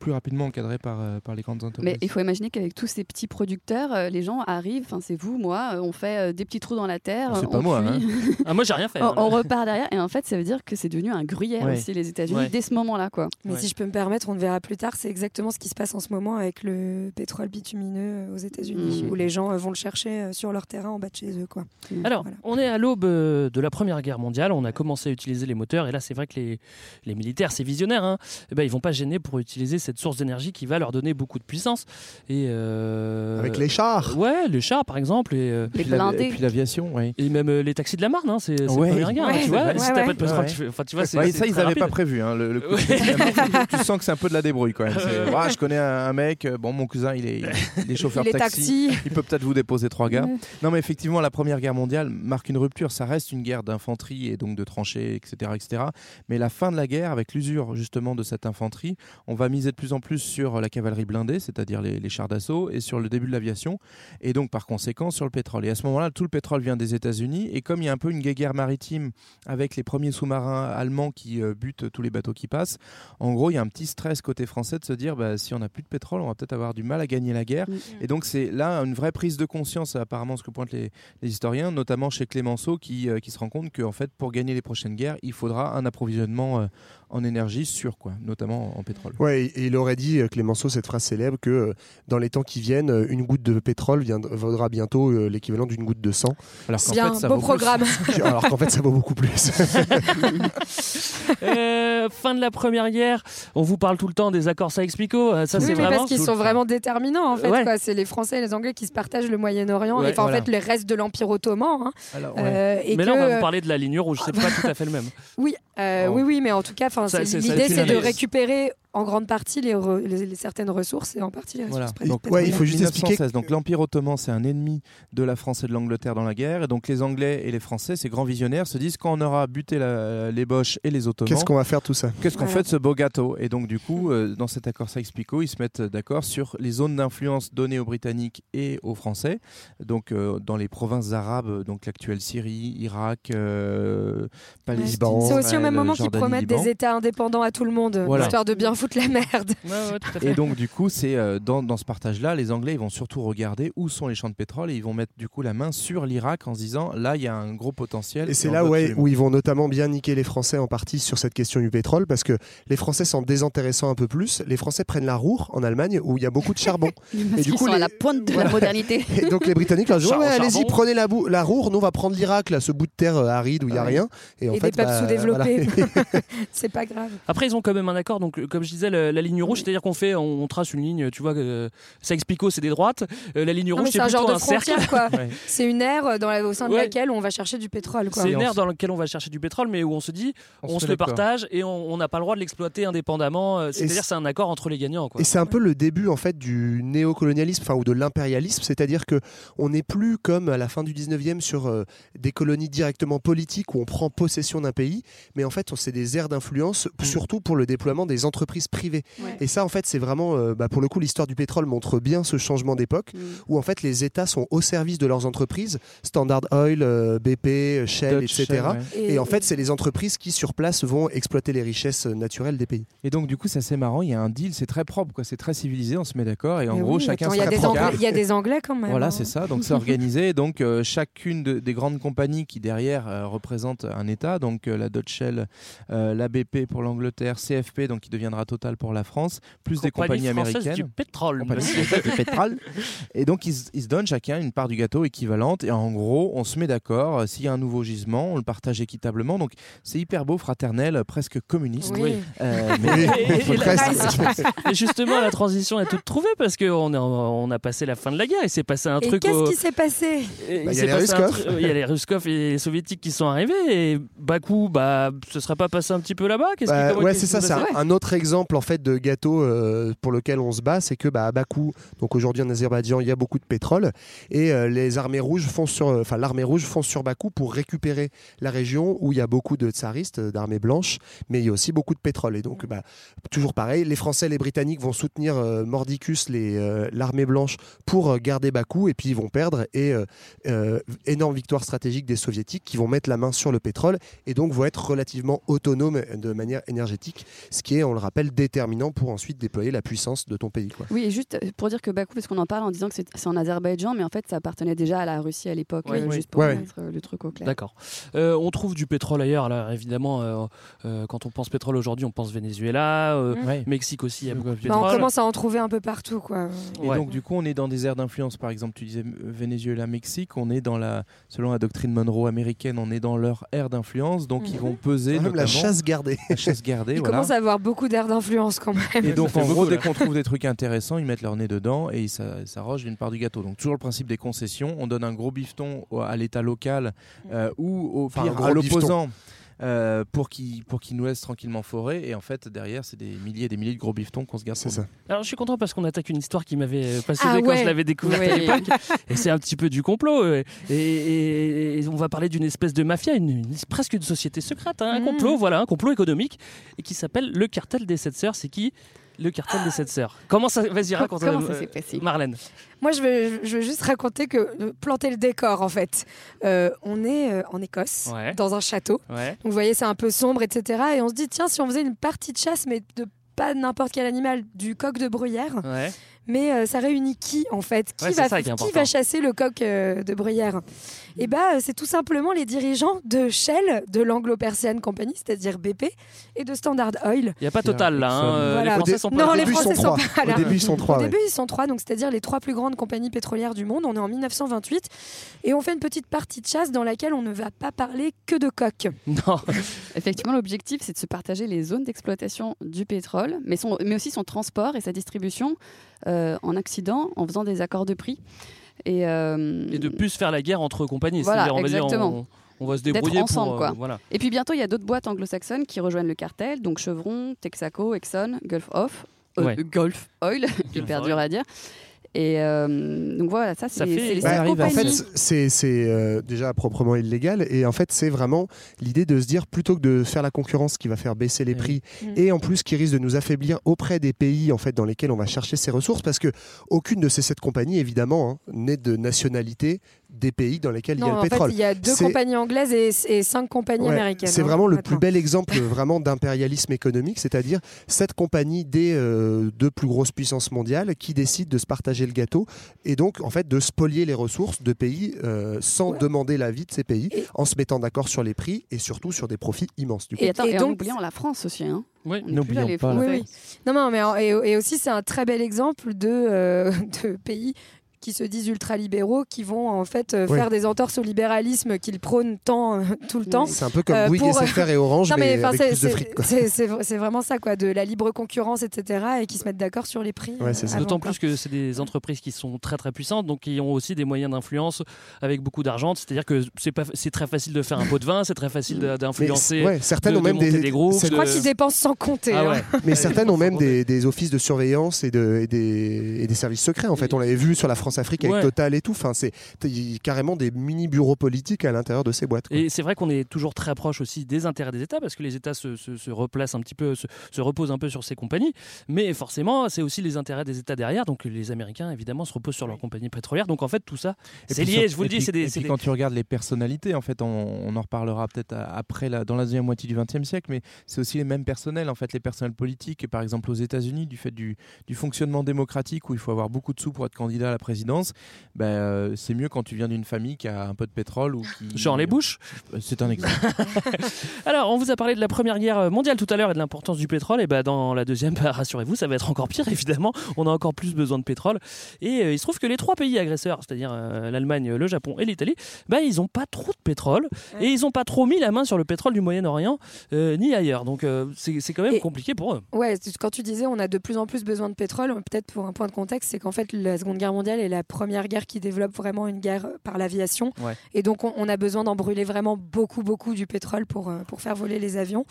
Speaker 12: plus rapidement encadrée par, euh, par les grandes entreprises.
Speaker 11: Mais il faut imaginer qu'avec tous ces petits producteurs, euh, les gens arrivent, enfin c'est vous, moi, euh, on fait euh, des petits trous dans la terre.
Speaker 12: C'est
Speaker 11: on
Speaker 12: pas moi,
Speaker 11: cuit,
Speaker 8: Ah, moi, j'ai rien fait.
Speaker 11: on,
Speaker 8: hein.
Speaker 11: on repart derrière. Et en fait, ça veut dire que c'est devenu un gruyère
Speaker 12: Ouais.
Speaker 11: aussi, les États-Unis,
Speaker 8: Ouais.
Speaker 11: dès ce moment-là. quoi.
Speaker 9: Mais
Speaker 8: Ouais.
Speaker 9: si je peux me permettre, on le verra plus tard, c'est exactement ce qui se passe en ce moment avec le pétrole bitumineux aux États-Unis,
Speaker 11: Mhm.
Speaker 9: où les gens euh, vont le chercher euh, sur leur terrain en bas de chez eux. Quoi.
Speaker 8: Alors,
Speaker 9: Voilà.
Speaker 8: on est à l'aube de la Première Guerre mondiale, on a commencé à utiliser les moteurs, et là c'est vrai que les, les militaires, c'est visionnaire, hein, eh ben, ils vont pas gêner pour utiliser cette source d'énergie qui va leur donner beaucoup de puissance. Et, euh,
Speaker 10: Avec les chars.
Speaker 8: Ouais, les chars par exemple, et, euh,
Speaker 11: Les blindés.
Speaker 12: et puis l'aviation, oui.
Speaker 8: et même euh, les taxis de la Marne, hein, c'est
Speaker 12: Ouais.
Speaker 8: hein,
Speaker 9: Ouais,
Speaker 8: tu vois,
Speaker 9: ouais,
Speaker 8: si t'as pas de vois,
Speaker 12: ça, ils n'avaient pas prévu. hein, le, le coup de
Speaker 8: Ouais.
Speaker 12: pied. tu, tu sens que c'est un peu de la débrouille quand même. Ah, je connais un, mec, bon, mon cousin, il est, il est chauffeur
Speaker 9: les
Speaker 12: de taxi.
Speaker 9: taxis.
Speaker 12: Il peut peut-être vous déposer trois gars. Non, mais effectivement, la Première Guerre mondiale marque une rupture. Ça reste une guerre d'infanterie et donc de tranchées, etc., etc. Mais la fin de la guerre, avec l'usure justement de cette infanterie, on va miser de plus en plus sur la cavalerie blindée, c'est-à-dire les, les chars d'assaut, et sur le début de l'aviation, et donc par conséquent sur le pétrole. Et à ce moment-là, tout le pétrole vient des États-Unis. Et comme il y a un peu une guerre maritime avec les premiers sous-marins allemands qui euh, butent tous les bateaux qui passent, en gros, il y a un petit stress côté français de se dire bah, si on n'a plus de pétrole, on va peut-être avoir du mal à gagner la guerre.
Speaker 11: Mm.
Speaker 12: Et donc, c'est là une vraie prise de conscience, apparemment, ce que pointent les, les historiens, notamment chez Clémenceau, qui, euh, qui se rend compte qu'en fait, pour gagner les prochaines guerres, il faudra un approvisionnement euh, en énergie sûr, quoi, notamment en pétrole.
Speaker 10: Ouais, et il aurait dit, euh, Clémenceau, cette phrase célèbre, que euh, dans les temps qui viennent, euh, une goutte de pétrole viendra- vaudra bientôt l'équivalent d'une goutte de sang.
Speaker 12: Alors
Speaker 9: qu'en Bien, fait, ça beau vaut plus. programme.
Speaker 10: Alors qu'en fait, ça vaut beaucoup plus.
Speaker 8: Euh, fin de la première guerre, on vous parle tout le temps des accords Sykes-Picot. Ça,
Speaker 9: oui,
Speaker 8: c'est vraiment.
Speaker 9: parce qu'ils sont vraiment déterminants en fait.
Speaker 8: Ouais.
Speaker 9: C'est les Français et les Anglais qui se partagent le Moyen-Orient
Speaker 8: Ouais,
Speaker 9: et
Speaker 8: voilà.
Speaker 9: en fait le reste de l'Empire ottoman. hein.
Speaker 8: Alors,
Speaker 9: Euh, et
Speaker 8: Mais là, on va vous parler de la ligne rouge. C'est pas tout à fait le même.
Speaker 9: Oui, euh,
Speaker 8: Oh.
Speaker 9: oui, oui, mais en tout cas, enfin, l'idée c'est de récupérer en grande partie les, re- les- les certaines ressources et en partie les
Speaker 12: Voilà.
Speaker 9: ressources.
Speaker 12: Donc,
Speaker 10: il faut juste expliquer-
Speaker 12: 1916, Donc l'Empire ottoman, c'est un ennemi de la France et de l'Angleterre dans la guerre. Et donc les Anglais et les Français, ces grands visionnaires, se disent quand on aura buté la- les Boches et les Ottomans,
Speaker 10: Qu'est-ce qu'on va faire de tout ça
Speaker 12: Qu'est-ce qu'on
Speaker 9: Ouais.
Speaker 12: fait de ce beau gâteau? Et donc, du coup, euh, dans cet accord Sykes-Picot, ils se mettent d'accord sur les zones d'influence données aux Britanniques et aux Français. Donc, euh, dans les provinces arabes, donc l'actuelle Syrie, Irak, euh, Palestine.
Speaker 9: C'est aussi au même moment qu'ils promettent
Speaker 12: Liban.
Speaker 9: des États indépendants à tout le monde,
Speaker 12: Voilà.
Speaker 9: histoire de bien foutre la merde.
Speaker 12: Et donc, du coup, c'est euh, dans, dans ce partage-là, les Anglais ils vont surtout regarder où sont les champs de pétrole et ils vont mettre du coup la main sur l'Irak en se disant là, il y a un gros potentiel.
Speaker 10: Et c'est
Speaker 12: on
Speaker 10: là ouais, où ils vont notamment bien niquer les Français en partie sur cette question du pétrole, parce que les Français s'en désintéressant un peu plus, les Français prennent la Roure en Allemagne où il y a beaucoup de charbon.
Speaker 11: Parce qu'ils sont à la pointe de la modernité.
Speaker 10: Et donc les Britanniques leur disent ouais, allez-y, prenez la, la Roure, nous on va prendre l'Irak, là, ce bout de terre euh, aride où il y a
Speaker 8: Ouais.
Speaker 10: rien. Et, en
Speaker 9: Et
Speaker 10: fait,
Speaker 9: des peuples
Speaker 10: bah,
Speaker 9: sous-développés.
Speaker 10: voilà.
Speaker 9: c'est pas grave.
Speaker 8: Après, ils ont quand même un accord. Donc, comme je disais, la ligne rouge, c'est-à-dire qu'on fait, on, on trace une ligne. Tu vois, euh, Sykes-Picot, c'est des droites. Euh, la ligne
Speaker 9: Non,
Speaker 8: rouge, c'est plutôt
Speaker 9: genre de
Speaker 8: un cercle.
Speaker 9: frontière, quoi.
Speaker 8: Ouais.
Speaker 9: C'est une aire dans la- au sein de
Speaker 8: Ouais.
Speaker 9: laquelle on va chercher du pétrole, quoi.
Speaker 8: C'est une aire dans laquelle on va chercher du pétrole, mais où on se dit,
Speaker 12: On
Speaker 8: on,
Speaker 12: se
Speaker 8: le partage et on n'a pas le droit de l'exploiter indépendamment. Euh, C'est-à-dire, c'est un accord entre les gagnants. Quoi.
Speaker 10: Et c'est un peu le début en fait du néocolonialisme, enfin ou de l'impérialisme, c'est-à-dire que on n'est plus comme à la fin du 19e sur euh, des colonies directement politiques où on prend possession d'un pays, mais en fait on- c'est des aires d'influence, surtout pour le déploiement des entreprises privées.
Speaker 9: Ouais.
Speaker 10: Et ça en fait c'est vraiment, euh, bah, pour le coup l'histoire du pétrole montre bien ce changement d'époque où en fait les États sont au service de leurs entreprises, Standard Oil, euh, BP, Shell,
Speaker 12: Dutch
Speaker 10: etc.
Speaker 12: Shell, ouais.
Speaker 10: Et,
Speaker 9: Et-
Speaker 10: en fait c'est les entreprises qui sur place vont exploiter les richesses euh, naturelles des pays.
Speaker 12: Et donc, du coup, c'est assez marrant. Il y a un deal, c'est très propre, quoi. C'est très civilisé, on se met d'accord. Et en
Speaker 9: Mais
Speaker 12: gros,
Speaker 9: oui,
Speaker 12: chacun
Speaker 9: il y, a des Anglais-
Speaker 12: carte.
Speaker 9: il y a des Anglais quand même.
Speaker 12: Voilà,
Speaker 9: hein.
Speaker 12: c'est ça. Donc c'est organisé. Et Donc euh, chacune de- des grandes compagnies qui derrière euh, représentent un État, donc euh, la Dutch Shell, euh, la BP pour l'Angleterre, CFP, donc qui deviendra Total pour la France, plus des
Speaker 8: Compagnie
Speaker 12: compagnies américaines.
Speaker 8: du pétrole.
Speaker 12: Du pétrole. Et donc ils, se- ils se donnent chacun une part du gâteau équivalente. Et en gros, on se met d'accord. euh, S'il y a un nouveau gisement, on le partage équitablement. Donc c'est hyper beau, fraternel, euh, presque communiste.
Speaker 9: Oui.
Speaker 12: Euh,
Speaker 10: Oui.
Speaker 8: Et- et-. Et justement, la transition est toute trouvée parce qu'on on a passé la fin de la guerre. Il s'est passé un
Speaker 9: Et
Speaker 8: truc.
Speaker 9: qu'est-ce
Speaker 8: au-
Speaker 9: qui s'est passé
Speaker 8: Et
Speaker 10: Bah, il y
Speaker 8: tru- Il y a les Ruskov et les Soviétiques qui sont arrivés. Et Bakou, bah, ce serait pas passé un petit peu là-bas
Speaker 10: Bah, ouais, c'est ça. C'est un autre exemple en fait de gâteau euh, pour lequel on se bat, c'est que bah, à Bakou, donc aujourd'hui en Azerbaïdjan, il y a beaucoup de pétrole et euh, les armées rouges foncent sur, euh, enfin l'armée rouge fonce sur Bakou pour récupérer la région où il y a beaucoup de tsaristes, d'armées blanches, mais il y a aussi beaucoup de pétrole. Et donc, bah, toujours pareil, les Français, les Britanniques vont soutenir Mordicus, l'armée blanche, pour garder Bakou, et puis ils vont perdre. Et énorme victoire stratégique des Soviétiques qui vont mettre la main sur le pétrole et donc vont être relativement autonomes de manière énergétique, ce qui est, on le rappelle, déterminant pour ensuite déployer la puissance de ton pays. Quoi.
Speaker 11: Oui, et juste euh, pour dire que Bakou, parce qu'on en parle en disant que c'est en Azerbaïdjan, mais en fait, ça appartenait déjà à la Russie à l'époque,
Speaker 8: Oui,
Speaker 11: euh,
Speaker 8: oui.
Speaker 11: juste pour
Speaker 10: Ouais, ouais.
Speaker 11: mettre euh, le truc au clair.
Speaker 8: D'accord. Euh, on trouve du pétrole ailleurs, là, évidemment. euh, euh, quand on pense pétrole aujourd'hui, on pense Venezuela, euh,
Speaker 12: Ouais.
Speaker 8: Mexique aussi, il y a beaucoup de
Speaker 9: Bah, On commence à en trouver un peu partout, quoi.
Speaker 12: Et
Speaker 8: Ouais.
Speaker 12: donc du coup, on est dans des aires d'influence. Par exemple, tu disais Venezuela, Mexique. On est dans la, selon la doctrine Monroe américaine, on est dans leur aire d'influence. Donc ils
Speaker 9: Mhm.
Speaker 12: vont peser
Speaker 10: même la chasse gardée.
Speaker 12: la chasse gardée.
Speaker 9: Il
Speaker 12: voilà.
Speaker 9: commence à avoir beaucoup d'air d'influence quand même.
Speaker 12: Et donc en gros, dès qu'on trouve des trucs intéressants, ils mettent leur nez dedans et ils s'a- s'arrogent une part du gâteau. Donc toujours le principe des concessions. On donne un gros bifton à l'État local euh, ou au
Speaker 10: Enfin,
Speaker 12: pire à l'opposant. Euh, pour qu'il pour qu'il nous laisse tranquillement forer et en fait derrière c'est des milliers et des milliers de gros biftons qu'on se garde
Speaker 10: ça.
Speaker 8: Alors je suis content parce qu'on attaque une histoire qui m'avait euh, passionné
Speaker 9: Ah
Speaker 8: quand
Speaker 9: ouais.
Speaker 8: je l'avais découverte à l'époque. Et c'est un petit peu du complot. euh, Et, et- et on va parler d'une espèce de mafia, une, une- presque une société secrète, hein, un
Speaker 9: Mhm.
Speaker 8: complot, voilà, un complot économique, et qui s'appelle le cartel des sept sœurs. C'est qui? Le cartel des sept sœurs Comment ça Vas-y, raconte.
Speaker 11: Comment
Speaker 8: euh,
Speaker 11: ça s'est passé
Speaker 8: Marlène.
Speaker 9: Moi, je veux, je veux juste raconter que, euh, planter le décor, en fait. Euh, on est euh, en Écosse,
Speaker 8: Ouais.
Speaker 9: dans un château.
Speaker 8: Ouais.
Speaker 9: Donc, vous voyez, c'est un peu sombre, etc. Et on se dit, tiens, si on faisait une partie de chasse, mais de pas n'importe quel animal, du coq de bruyère.
Speaker 8: Ouais.
Speaker 9: Mais euh, ça réunit qui en fait? Qui,
Speaker 8: Ouais,
Speaker 9: va,
Speaker 8: ça qui est
Speaker 9: qui
Speaker 8: important.
Speaker 9: va chasser le coq euh, de bruyère? Et bah, c'est tout simplement les dirigeants de Shell, de l'Anglo-Persian Company, c'est-à-dire BP, et de Standard Oil.
Speaker 8: Il n'y a pas Total là. hein, euh,
Speaker 9: Voilà.
Speaker 8: Les Français sont pas
Speaker 9: non,
Speaker 8: là.
Speaker 9: les Français sont pas là.
Speaker 10: Au début, ils sont trois.
Speaker 9: Au
Speaker 10: ouais.
Speaker 9: début, ils sont trois, donc c'est-à-dire les trois plus grandes compagnies pétrolières du monde. On est en 1928 et on fait une petite partie de chasse dans laquelle on ne va pas parler que de coq.
Speaker 8: Non.
Speaker 11: Effectivement, l'objectif, c'est de se partager les zones d'exploitation du pétrole, mais, son- mais aussi son transport et sa distribution en accident, en faisant des accords de prix. Et, euh,
Speaker 8: Et de plus faire la guerre entre compagnies.
Speaker 11: Voilà,
Speaker 8: C'est-à-dire, on va dire,
Speaker 11: exactement.
Speaker 8: on, on va se débrouiller
Speaker 11: ensemble.
Speaker 8: pour. euh,
Speaker 11: quoi.
Speaker 8: voilà.
Speaker 11: Et puis bientôt, il y a d'autres boîtes anglo-saxonnes qui rejoignent le cartel, donc Chevron, Texaco, Exxon, Gulf Off, euh,
Speaker 8: Ouais.
Speaker 11: Gulf Oil, hyper dur à dire. Et euh, donc voilà, ça, c'est
Speaker 8: Ça fait-
Speaker 11: c'est les
Speaker 8: Bah,
Speaker 10: en fait, c'est euh, déjà proprement illégal. Et en fait, c'est vraiment l'idée de se dire plutôt que de faire la concurrence qui va faire baisser les prix
Speaker 9: oui.
Speaker 10: et en plus qui risque de nous affaiblir auprès des pays en fait dans lesquels on va chercher ces ressources parce que aucune de ces sept compagnies évidemment hein, n'est de nationalité des pays dans lesquels
Speaker 9: Non,
Speaker 10: il y a
Speaker 9: en
Speaker 10: le pétrole.
Speaker 9: fait, il y a deux compagnies anglaises et, et cinq compagnies
Speaker 10: Ouais,
Speaker 9: américaines.
Speaker 10: C'est
Speaker 9: hein,
Speaker 10: vraiment le plus bel exemple vraiment d'impérialisme économique, c'est-à-dire cette compagnie des euh, deux plus grosses puissances mondiales qui décident de se partager le gâteau et donc en fait de spolier les ressources de pays euh, sans
Speaker 9: Ouais.
Speaker 10: demander l'avis de ces pays,
Speaker 9: Et-
Speaker 10: en se mettant d'accord sur les prix et surtout sur des profits immenses. Du coup.
Speaker 11: Et, attends,
Speaker 9: Et
Speaker 11: et, en
Speaker 9: donc-
Speaker 11: oubliant la France aussi. Hein.
Speaker 8: Oui.
Speaker 12: N'oublions pas.
Speaker 9: Oui, oui. Non, non, mais en- et, et aussi, c'est un très bel exemple de, euh, de pays qui se disent ultra-libéraux, qui vont en fait euh, faire des entorses au libéralisme qu'ils prônent tant euh, tout le temps.
Speaker 10: C'est un peu comme
Speaker 9: Euh,
Speaker 10: Bouygues,
Speaker 9: pour-
Speaker 10: SFR et Orange,
Speaker 9: Non,
Speaker 10: mais,
Speaker 9: mais, enfin,
Speaker 10: avec
Speaker 9: c'est-
Speaker 10: plus de fric.
Speaker 9: vraiment ça, quoi, de la libre concurrence, etc., et qui se mettent d'accord sur les prix.
Speaker 10: Ouais,
Speaker 9: euh,
Speaker 8: D'autant plus que c'est des entreprises qui sont très très puissantes, donc qui ont aussi des moyens d'influence avec beaucoup d'argent. C'est-à-dire que c'est pas, c'est très facile de faire un pot de vin, c'est très facile d'influencer,
Speaker 10: ouais, certaines
Speaker 8: de
Speaker 10: ont même des,
Speaker 8: des groupes.
Speaker 9: Je crois
Speaker 8: de-
Speaker 9: qu'ils dépensent sans compter.
Speaker 8: Ah
Speaker 9: hein.
Speaker 10: Mais certaines ont même des, des offices de surveillance et, de, et des, et des services secrets. En fait, on l'avait vu sur la France-Afrique avec
Speaker 8: Ouais.
Speaker 10: Total et tout. Enfin, c'est carrément des mini bureaux politiques à l'intérieur de ces boîtes. quoi.
Speaker 8: Et c'est vrai qu'on est toujours très proche aussi des intérêts des États, parce que les États se, se- se replacent un petit peu, se, se reposent un peu sur ces compagnies. Mais forcément, c'est aussi les intérêts des États derrière. Donc les Américains, évidemment, se reposent sur leurs compagnies pétrolières. Donc en fait, tout ça,
Speaker 12: Et
Speaker 8: c'est lié.
Speaker 12: sur-
Speaker 8: Je vous le dis, c'est des.
Speaker 12: Et
Speaker 8: c'est
Speaker 12: puis
Speaker 8: des-
Speaker 12: quand tu regardes les personnalités, en fait, on, on en reparlera peut-être après, la, dans la deuxième moitié du XXe siècle, mais c'est aussi les mêmes personnels, en fait, les personnels politiques, par exemple aux États-Unis, du fait du, du fonctionnement démocratique où il faut avoir beaucoup de sous pour être candidat à la présidence, ben, euh, c'est mieux quand tu viens d'une famille qui a un peu de pétrole ou qui.
Speaker 8: Genre les Bush
Speaker 12: C'est un exemple.
Speaker 8: Alors, on vous a parlé de la Première Guerre mondiale tout à l'heure et de l'importance du pétrole. Et ben dans la deuxième, bah, rassurez-vous, ça va être encore pire, évidemment. On a encore plus besoin de pétrole. Et euh, il se trouve que les trois pays agresseurs, c'est-à-dire euh, l'Allemagne, le Japon et l'Italie, bah, ils n'ont pas trop de pétrole. Et ils n'ont pas trop mis la main sur le pétrole du Moyen-Orient, euh, ni ailleurs. Donc, euh, c'est c'est quand même
Speaker 9: Et-
Speaker 8: compliqué pour eux.
Speaker 9: Ouais, quand tu disais on a de plus en plus besoin de pétrole, peut-être pour un point de contexte, c'est qu'en fait la Seconde Guerre mondiale est la première guerre qui développe vraiment une guerre par l'aviation.
Speaker 8: Ouais.
Speaker 9: Et donc on, on a besoin d'en brûler vraiment beaucoup, beaucoup du pétrole pour, euh, pour faire voler les avions.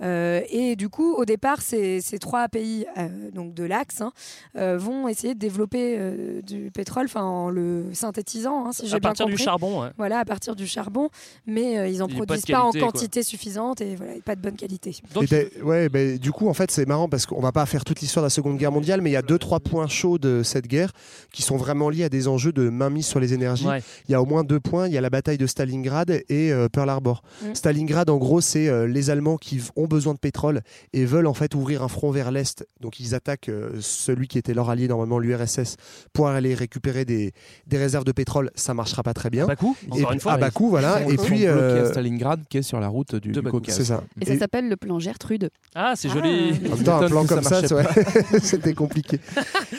Speaker 9: Euh, et du coup, au départ, ces, ces trois pays euh, donc de l'Axe hein, euh, vont essayer de développer euh, du pétrole enfin, en le synthétisant, hein, si j'ai
Speaker 8: À
Speaker 9: bien
Speaker 8: partir du
Speaker 9: compris.
Speaker 8: charbon, ouais.
Speaker 9: Voilà, à partir du charbon, mais euh, ils n'en
Speaker 8: pas
Speaker 9: produisent pas, en
Speaker 8: quoi.
Speaker 9: quantité suffisante et voilà, pas de bonne qualité.
Speaker 8: Donc,
Speaker 10: Et ben, ouais, ben, du coup, en fait, c'est marrant parce qu'on va pas faire toute l'histoire de la Seconde Guerre mondiale, mais il y a deux, trois points chauds de cette guerre qui sont vraiment liés à des enjeux de mainmise sur les énergies.
Speaker 8: ouais.
Speaker 10: Il y a au moins deux points. Il y a la bataille de Stalingrad et euh, Pearl Harbor.
Speaker 9: Mm.
Speaker 10: Stalingrad, en gros, c'est euh, les Allemands qui ont besoin de pétrole et veulent en fait ouvrir un front vers l'est. Donc ils attaquent euh, celui qui était leur allié normalement, l'URSS, pour aller récupérer des, des réserves de pétrole. Ça marchera pas très bien.
Speaker 8: Bakou,
Speaker 10: Et
Speaker 8: encore une fois.
Speaker 10: à Bakou, voilà.
Speaker 12: Ils
Speaker 10: Et puis,
Speaker 12: bloqués
Speaker 10: euh,
Speaker 12: à Stalingrad, qui est sur la route du, du
Speaker 8: Bakou.
Speaker 12: Caucase.
Speaker 10: c'est ça.
Speaker 11: Et ça s'appelle le plan Gertrude.
Speaker 8: Ah, c'est
Speaker 9: Ah.
Speaker 8: joli.
Speaker 10: En même temps, un plan
Speaker 12: ça
Speaker 10: comme ça, ouais, c'était compliqué.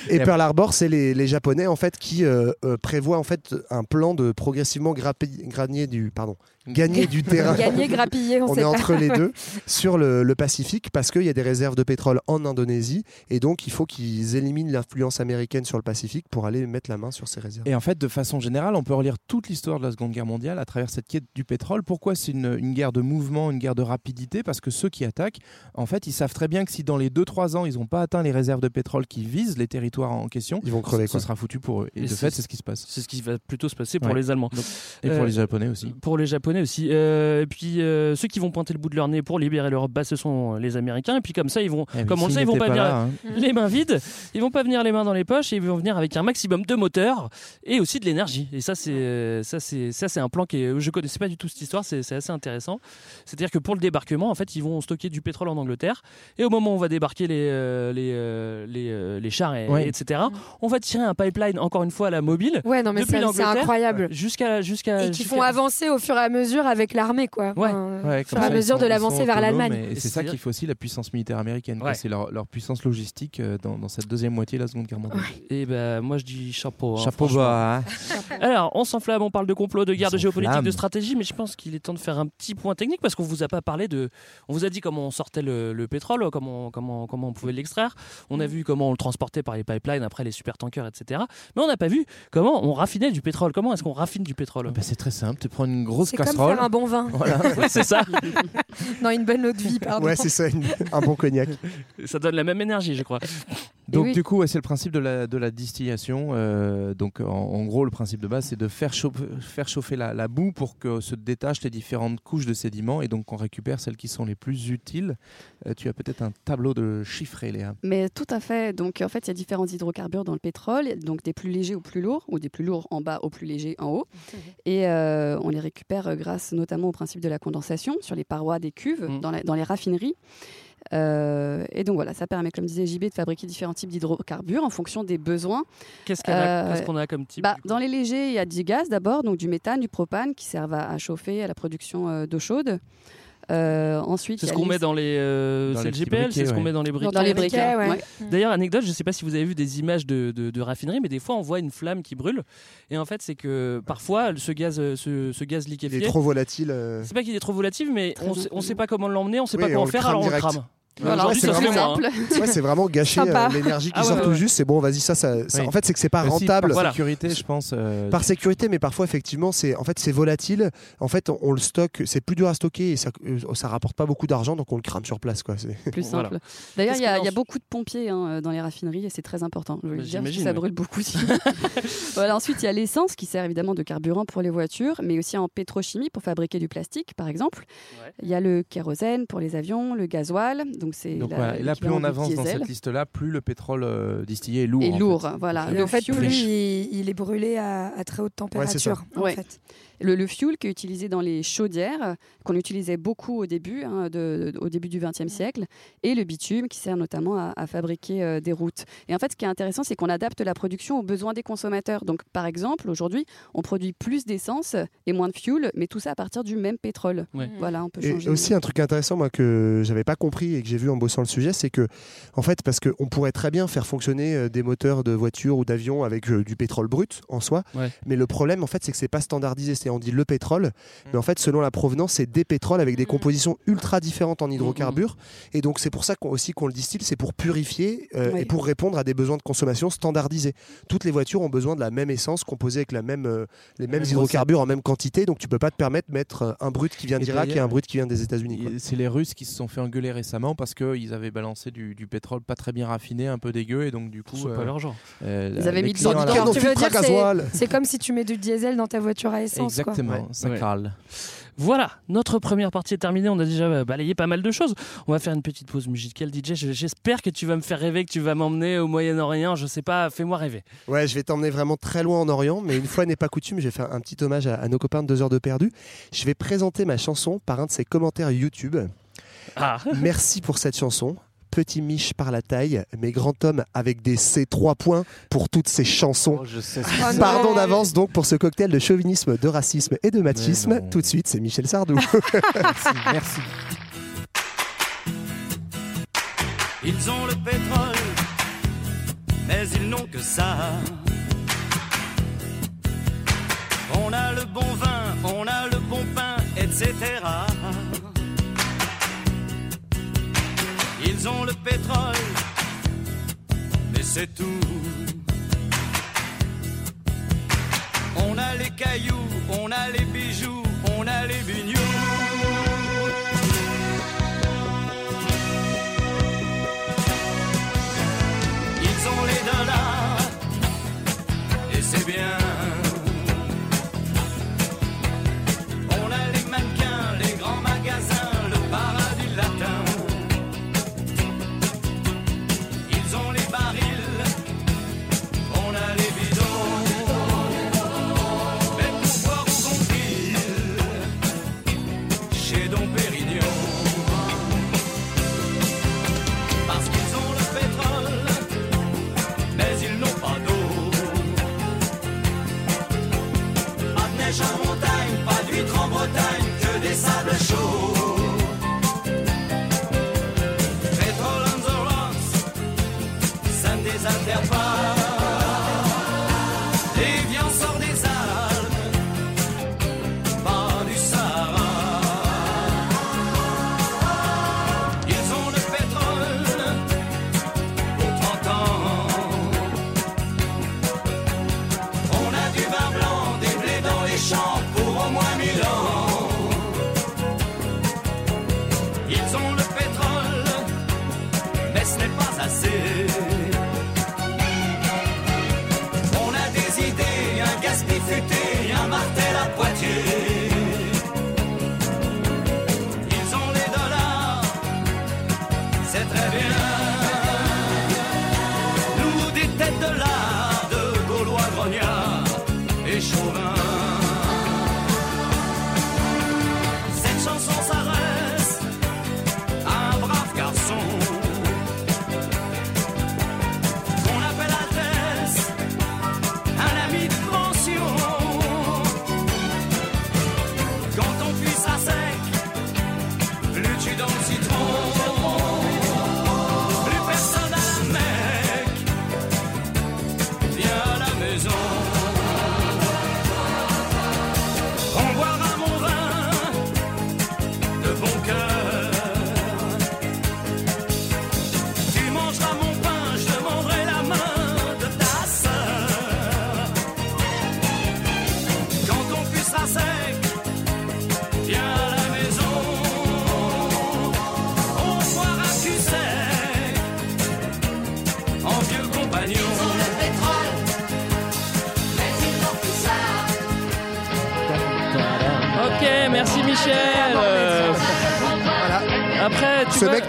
Speaker 10: Et
Speaker 12: Et
Speaker 10: Pearl Harbor, c'est les, les Japonais en fait qui euh, euh, prévoient en fait un plan de progressivement grappi- du pardon gagner du terrain.
Speaker 9: Gagner, grappiller, on,
Speaker 10: On
Speaker 9: sait
Speaker 10: est
Speaker 9: pas.
Speaker 10: entre les deux sur le, le Pacifique parce qu'il y a des réserves de pétrole en Indonésie et donc il faut qu'ils éliminent l'influence américaine sur le Pacifique pour aller mettre la main sur ces réserves.
Speaker 12: Et en fait, de façon générale, on peut relire toute l'histoire de la Seconde Guerre mondiale à travers cette quête du pétrole. Pourquoi c'est une, une guerre de mouvement, une guerre de rapidité? Parce que ceux qui attaquent, en fait, ils savent très bien que si dans les 2-3 ans, ils n'ont pas atteint les réserves de pétrole qui visent les territoires en question,
Speaker 10: Ils vont crever
Speaker 12: ce sera foutu pour eux. Et,
Speaker 8: Et
Speaker 12: de fait, c'est ce qui se passe.
Speaker 8: C'est ce qui va plutôt se passer pour
Speaker 12: Ouais.
Speaker 8: les Allemands.
Speaker 12: Et pour
Speaker 8: Euh,
Speaker 12: les Japonais aussi.
Speaker 8: Pour les Japonais aussi. Euh, et puis euh, ceux qui vont pointer le bout de leur nez pour libérer l'Europe, bah, ce sont les Américains. Et puis comme ça, ils vont,
Speaker 12: Eh
Speaker 8: comme on le sait, ils vont pas
Speaker 12: pas
Speaker 8: venir
Speaker 12: là, hein.
Speaker 8: les mains vides. Ils vont pas venir les mains dans les poches. Et ils vont venir avec un maximum de moteurs et aussi de l'énergie. Et ça, c'est euh, ça, c'est ça, c'est un plan qui est. Je connaissais pas du tout cette histoire. C'est c'est assez intéressant. C'est-à-dire que pour le débarquement, en fait, ils vont stocker du pétrole en Angleterre. Et au moment où on va débarquer les les les, les chars, et,
Speaker 12: Ouais.
Speaker 8: etc. On va tirer un pipeline encore une fois à la mobile.
Speaker 9: Ouais, non, mais c'est- incroyable.
Speaker 8: Jusqu'à jusqu'à
Speaker 9: Et qui
Speaker 8: jusqu'à-
Speaker 9: font avancer au fur et à mesure avec l'armée, quoi.
Speaker 8: Ouais.
Speaker 9: Enfin,
Speaker 12: Ouais,
Speaker 9: au
Speaker 12: comme
Speaker 9: fur et à
Speaker 12: ça, ils
Speaker 9: mesure
Speaker 12: sont-
Speaker 9: de l'avancée vers l'Allemagne.
Speaker 12: Et c'est ça qui fait aussi la puissance militaire américaine.
Speaker 8: Ouais.
Speaker 12: C'est leur, leur puissance logistique euh, dans, dans cette deuxième moitié de la Seconde Guerre mondiale.
Speaker 8: Et ben moi je dis chapeau. hein,
Speaker 12: Chapeau bas. hein.
Speaker 8: Alors on s'enflamme, on parle de complot, de guerre, de géopolitique, de stratégie, mais je pense qu'il est temps de faire un petit point technique parce qu'on vous a pas parlé de. On vous a dit comment on sortait le, le pétrole, comment, comment, comment on pouvait l'extraire. On a vu comment on le transportait par les pipelines, après les supertankers, etc. Mais on n'a pas vu comment on raffinait du pétrole. Comment est-ce qu'on raffine du pétrole?
Speaker 12: Bah, c'est très simple. Tu prends une grosse casserole.
Speaker 9: faire un bon vin.
Speaker 12: Voilà.
Speaker 8: Ouais, c'est ça.
Speaker 9: Non, une bonne eau de vie, pardon.
Speaker 10: Ouais, c'est ça, une- un bon cognac.
Speaker 8: Ça donne la même énergie, je crois.
Speaker 12: Donc
Speaker 9: oui.
Speaker 12: du coup, ouais, c'est le principe de la, de la distillation. Euh, donc en, en gros, le principe de base, c'est de faire chauffer, faire chauffer la, la boue pour que se détachent les différentes couches de sédiments et donc on récupère celles qui sont les plus utiles. Euh, tu as peut-être un tableau de chiffrés, Léa.
Speaker 11: Mais tout à fait. Donc, en fait, il y a différents hydrocarbures dans le pétrole, donc des plus légers aux plus lourds, ou des plus lourds en bas aux plus légers en haut. Et euh, on les récupère grâce notamment au principe de la condensation sur les parois des cuves,
Speaker 8: Mm.
Speaker 11: dans, la- dans les raffineries. Euh, et donc voilà, ça permet, comme disait JB, de fabriquer différents types d'hydrocarbures en fonction des besoins.
Speaker 8: Qu'est-ce qu'on a,
Speaker 11: Euh,
Speaker 8: a comme type
Speaker 11: Bah, dans les légers, il y a du gaz d'abord, donc du méthane, du propane qui servent à, à chauffer à la production euh, d'eau chaude. Euh, ensuite,
Speaker 8: C'est
Speaker 11: il
Speaker 8: ce qu'on
Speaker 11: les-
Speaker 8: met dans les, euh,
Speaker 12: Dans
Speaker 8: c'est
Speaker 12: les
Speaker 8: le GPL, c'est ce qu'on
Speaker 12: ouais.
Speaker 8: met dans les briquets.
Speaker 11: dans les
Speaker 9: briquets, ouais.
Speaker 11: ouais.
Speaker 8: D'ailleurs, anecdote, je ne sais pas si vous avez vu des images de, de, de raffinerie, mais des fois on voit une flamme qui brûle. Et en fait, c'est que parfois ce gaz, euh, ce, ce gaz
Speaker 10: Il
Speaker 8: liquéfié,
Speaker 10: est trop volatile. euh.
Speaker 8: c'est pas qu'il est trop volatile, mais on sait, on sait pas comment l'emmener, on sait
Speaker 10: Oui,
Speaker 8: pas quoi
Speaker 10: on
Speaker 8: en
Speaker 10: le
Speaker 8: faire, alors on le crame.
Speaker 11: Voilà,
Speaker 10: c'est vraiment
Speaker 8: hein.
Speaker 10: Ouais, c'est vraiment gâcher euh, l'énergie qui
Speaker 8: Ah ouais,
Speaker 10: sort
Speaker 8: ouais,
Speaker 10: tout
Speaker 8: ouais.
Speaker 10: juste. C'est bon, vas-y, ça, ça, ça-
Speaker 12: Oui.
Speaker 10: En fait, c'est que c'est pas
Speaker 12: Aussi,
Speaker 10: rentable.
Speaker 12: par
Speaker 8: Voilà.
Speaker 12: sécurité, je pense. euh,
Speaker 10: Par sécurité, mais parfois effectivement, c'est en fait c'est volatile. En fait, on, on le stocke, c'est plus dur à stocker et ça, euh, ça rapporte pas beaucoup d'argent, donc on le crame sur place, quoi. C'est-
Speaker 11: plus
Speaker 8: Voilà.
Speaker 11: simple. D'ailleurs, il y, a- y beaucoup de pompiers hein, dans les raffineries et c'est très important. Je veux
Speaker 8: Bah,
Speaker 11: le dire, parce que
Speaker 8: j'imagine,
Speaker 11: ça
Speaker 8: ouais.
Speaker 11: brûle beaucoup aussi. voilà, ensuite, il y a l'essence qui sert évidemment de carburant pour les voitures, mais aussi en pétrochimie pour fabriquer du plastique, par exemple. Il y a le kérosène pour les avions, le gasoil. Donc,
Speaker 12: Donc et là, plus on avance dans cette liste-là, plus le pétrole euh, distillé est lourd.
Speaker 11: Et
Speaker 12: en
Speaker 11: lourd,
Speaker 12: fait.
Speaker 11: voilà.
Speaker 9: Et
Speaker 11: Le
Speaker 9: en fait,
Speaker 11: fuel-
Speaker 9: plus il, il est brûlé à, à très haute température. en
Speaker 11: Ouais.
Speaker 9: fait.
Speaker 11: Le, le fuel qui est utilisé dans les chaudières, euh, qu'on utilisait beaucoup au début, hein, de- au début du XXe siècle, et le bitume qui sert notamment à, à fabriquer euh, des routes. Et en fait, ce qui est intéressant, c'est qu'on adapte la production aux besoins des consommateurs. Donc, par exemple, aujourd'hui, on produit plus d'essence et moins de fuel, mais tout ça à partir du même pétrole.
Speaker 8: Ouais.
Speaker 11: Voilà, on peut
Speaker 10: Et
Speaker 11: changer.
Speaker 10: aussi un truc intéressant moi que j'avais pas compris et que j'ai vu en bossant le sujet, c'est que en fait parce qu'on pourrait très bien faire fonctionner euh, des moteurs de voitures ou d'avions avec euh, du pétrole brut en soi,
Speaker 8: Ouais.
Speaker 10: mais le problème en fait c'est que c'est pas standardisé, c'est on dit le pétrole, mais en fait selon la provenance c'est des pétroles avec des compositions ultra différentes en hydrocarbures et donc c'est pour ça qu'on aussi qu'on le distille, c'est pour purifier euh, et pour répondre à des besoins de consommation standardisés. Toutes les voitures ont besoin de la même essence composée avec la même euh, les mêmes
Speaker 12: même
Speaker 10: hydrocarbures en même quantité, donc tu peux pas te permettre de mettre euh, un brut qui vient d'Irak et un brut qui vient des États-Unis.
Speaker 12: C'est les Russes qui se sont fait engueuler récemment parce qu'ils avaient balancé du, du pétrole pas très bien raffiné, un peu dégueu, et donc du coup.
Speaker 8: C'est pas leur genre.
Speaker 12: euh,
Speaker 11: Ils avaient mis du
Speaker 9: c'est comme si tu mets du diesel dans ta voiture à essence. Quoi.
Speaker 12: Exactement, ça
Speaker 8: Ouais.
Speaker 12: crale.
Speaker 8: Voilà, notre première partie est terminée. On a déjà balayé pas mal de choses. On va faire une petite pause musicale, DJ. Je- J'espère que tu vas me faire rêver, que tu vas m'emmener au Moyen-Orient. Je sais pas, fais-moi rêver.
Speaker 10: Ouais, je vais t'emmener vraiment très loin en Orient, mais une fois n'est pas coutume, je vais faire un petit hommage à, à nos copains de 2 heures de perdu. Je vais présenter ma chanson par un de ses commentaires YouTube.
Speaker 8: Ah,
Speaker 10: Merci pour cette chanson. Petit Mich par la taille, mais grand homme avec des C3 points pour toutes ces chansons.
Speaker 12: Oh, je sais.
Speaker 9: Oh.
Speaker 10: Pardon d'avance donc pour ce cocktail de chauvinisme, de racisme et de machisme. Tout de suite, c'est Michel Sardou.
Speaker 12: merci, merci.
Speaker 4: Ils ont le pétrole, mais ils n'ont que ça. On a le bon vin, on a le bon pain, etc. Ils ont le pétrole, mais c'est tout. On a les cailloux, on a les bijoux, on a les bignous.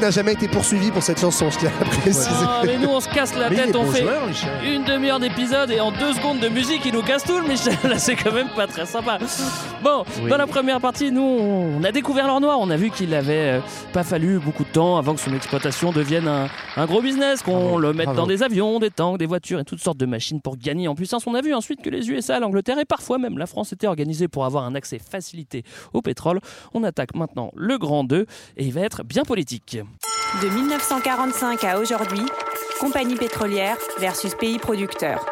Speaker 10: N'a jamais été poursuivi pour cette chanson, je tiens à préciser.
Speaker 8: Non, mais nous on se casse la
Speaker 10: Mais
Speaker 8: tête, on
Speaker 10: bon
Speaker 8: fait
Speaker 10: joueur,
Speaker 8: une demi-heure d'épisode et en deux secondes de musique il nous casse tout le Michel. Là c'est quand même pas très sympa. Bon,
Speaker 12: Oui.
Speaker 8: dans la première partie, nous on a découvert l'or noir. On a vu qu'il avait euh, pas fallu beaucoup de temps avant que son exploitation devienne un, un gros business, qu'on le mette
Speaker 12: bravo.
Speaker 8: dans des avions, des tanks, des voitures et toutes sortes de machines pour gagner en puissance. On a vu ensuite que les USA, l'Angleterre et parfois même la France étaient organisés pour avoir un accès facilité au pétrole. On attaque maintenant le grand 2 et il va être bien politique.
Speaker 3: De 1945 à aujourd'hui, compagnie pétrolière versus pays producteur.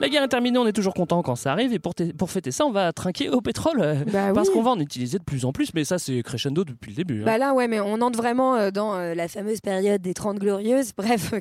Speaker 8: La guerre est terminée, on est toujours content quand ça arrive et pour, fêter ça, on va trinquer au pétrole euh,
Speaker 9: Bah
Speaker 8: parce
Speaker 9: oui.
Speaker 8: qu'on va en utiliser de plus en plus, mais ça c'est crescendo depuis le début. hein.
Speaker 9: Bah là, ouais, mais on entre vraiment euh, dans euh, la fameuse période des 30 glorieuses, bref,